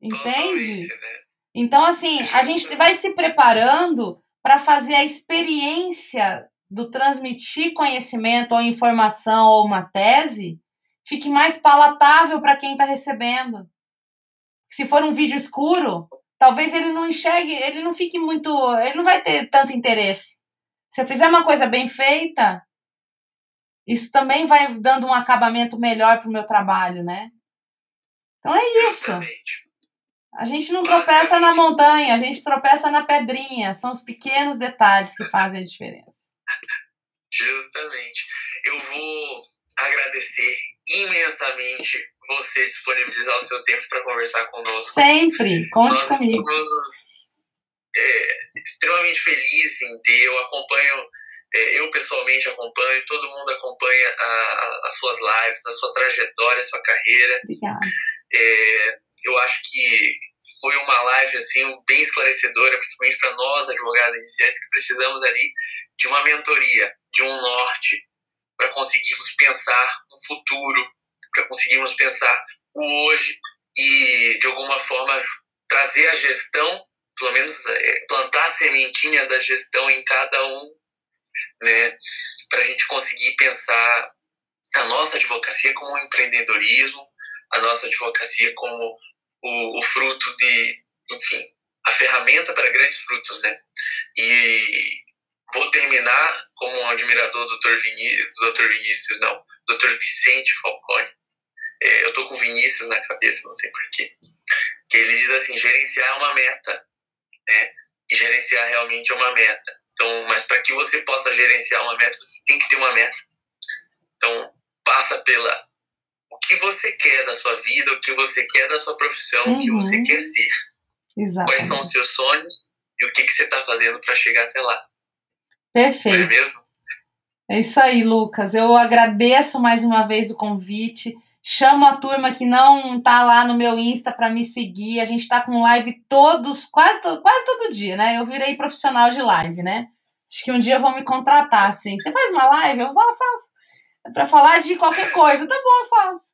Entende? Né? Então, assim, a gente vai se preparando para fazer a experiência do transmitir conhecimento ou informação ou uma tese fique mais palatável para quem está recebendo. Se for um vídeo escuro, talvez ele não enxergue, ele não fique muito, ele não vai ter tanto interesse. Se eu fizer uma coisa bem feita, isso também vai dando um acabamento melhor para o meu trabalho, né? Então é isso. Justamente. A gente não tropeça na montanha, a gente tropeça na pedrinha. São os pequenos detalhes que fazem a diferença. Justamente. Eu vou agradecer imensamente você disponibilizar o seu tempo para conversar conosco. Sempre, conte Nós comigo. estamos é, extremamente felizes em ter. Eu acompanho, é, eu pessoalmente acompanho, todo mundo acompanha a- a- as suas lives, a sua trajetória, a sua carreira. Obrigada. É, eu acho que foi uma live assim bem esclarecedora, principalmente para nós advogados iniciantes que precisamos ali de uma mentoria, de um norte para conseguirmos pensar um futuro, para conseguirmos pensar o hoje e de alguma forma trazer a gestão, pelo menos é, plantar a sementinha da gestão em cada um, né, para a gente conseguir pensar a nossa advocacia como um empreendedorismo, a nossa advocacia como o, o fruto de, enfim, a ferramenta para grandes frutos, né? E vou terminar como um admirador do Dr. Vinícius, Dr. Vinícius, não, Dr. Vicente Falcone. É, eu tô com Vinícius na cabeça, não sei porquê. Que ele diz assim, gerenciar é uma meta, né? E gerenciar realmente é uma meta. Então, mas para que você possa gerenciar uma meta, você tem que ter uma meta. Então, passa pela que você quer da sua vida, o que você quer da sua profissão, o que Uhum. você quer ser, Exato. quais são os seus sonhos e o que, que você está fazendo para chegar até lá, não é Perfeito. mesmo? É isso aí, Lucas. Eu agradeço mais uma vez o convite. Chamo a turma que não tá lá no meu Insta para me seguir. A gente tá com live todos, quase, quase todo dia, né? Eu virei profissional de live, né? Acho que um dia vão me contratar, assim. Você faz uma live? Eu falo, faço. Pra falar de qualquer coisa. Tá bom, eu faço.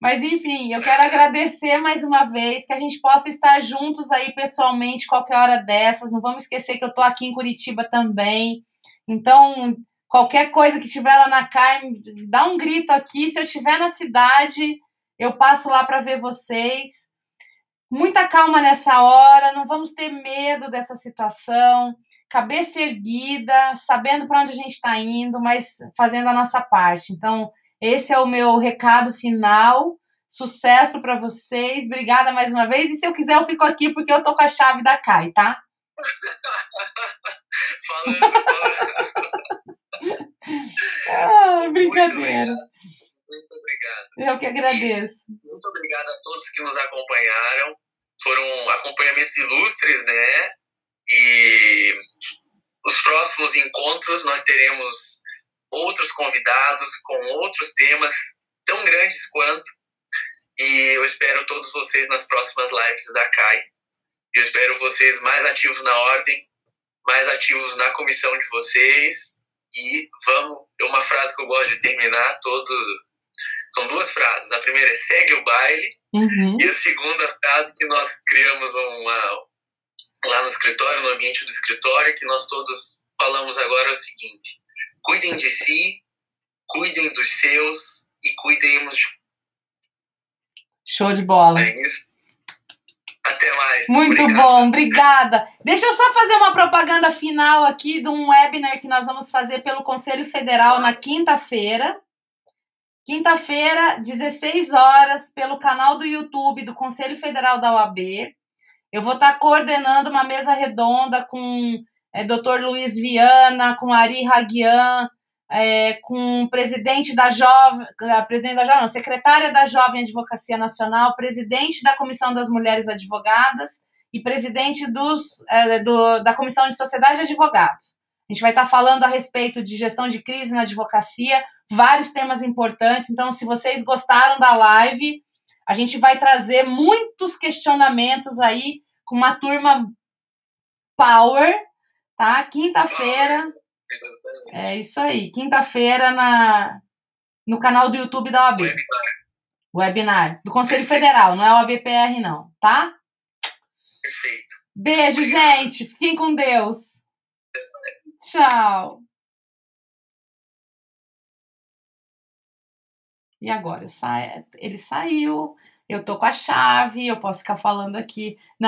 Mas enfim, eu quero agradecer mais uma vez, que a gente possa estar juntos aí pessoalmente qualquer hora dessas. Não vamos esquecer que eu tô aqui em Curitiba também. Então, qualquer coisa que tiver lá na CAI, dá um grito aqui. Se eu estiver na cidade, eu passo lá para ver vocês. Muita calma nessa hora, não vamos ter medo dessa situação. Cabeça erguida, sabendo para onde a gente está indo, mas fazendo a nossa parte. Então, esse é o meu recado final. Sucesso para vocês. Obrigada mais uma vez. E se eu quiser, eu fico aqui porque eu tô com a chave da CAI, tá? Falando, falando. Ah, brincadeira. Muito obrigado. Eu que agradeço. Muito obrigado a todos que nos acompanharam. Foram acompanhamentos ilustres, né? E os próximos encontros nós teremos outros convidados com outros temas tão grandes quanto. E eu espero todos vocês nas próximas lives da CAI. Eu espero vocês mais ativos na ordem, mais ativos na comissão de vocês. E vamos, é uma frase que eu gosto de terminar todo. São duas frases. A primeira é segue o baile, Uhum. e a segunda frase que nós criamos uma, lá no escritório, no ambiente do escritório, que nós todos falamos agora é o seguinte: cuidem de si, cuidem dos seus e cuidemos de Show de bola. isso. Até mais. Muito Obrigado. bom, obrigada. Deixa eu só fazer uma propaganda final aqui de um webinar que nós vamos fazer pelo Conselho Federal na quinta-feira. Quinta-feira, 16 horas, pelo canal do YouTube do Conselho Federal da OAB. Eu vou estar coordenando uma mesa redonda com é, Dr. Luiz Viana, com Ari Raguian, é, com o presidente da Jovem, presidente da Jovem, secretária da Jovem Advocacia Nacional, presidente da Comissão das Mulheres Advogadas e presidente dos, é, do, da Comissão de Sociedade de Advogados. A gente vai estar falando a respeito de gestão de crise na advocacia, vários temas importantes. Então, se vocês gostaram da live, a gente vai trazer muitos questionamentos aí com uma turma power, tá? Quinta-feira. É isso aí. Quinta-feira na no canal do YouTube da OAB. Webinar. Do Conselho Federal, não é o ABPR, não, tá? Perfeito. Beijo, gente. Fiquem com Deus. Tchau. E agora? Sa... Ele saiu. Eu tô com a chave. Eu posso ficar falando aqui. Não.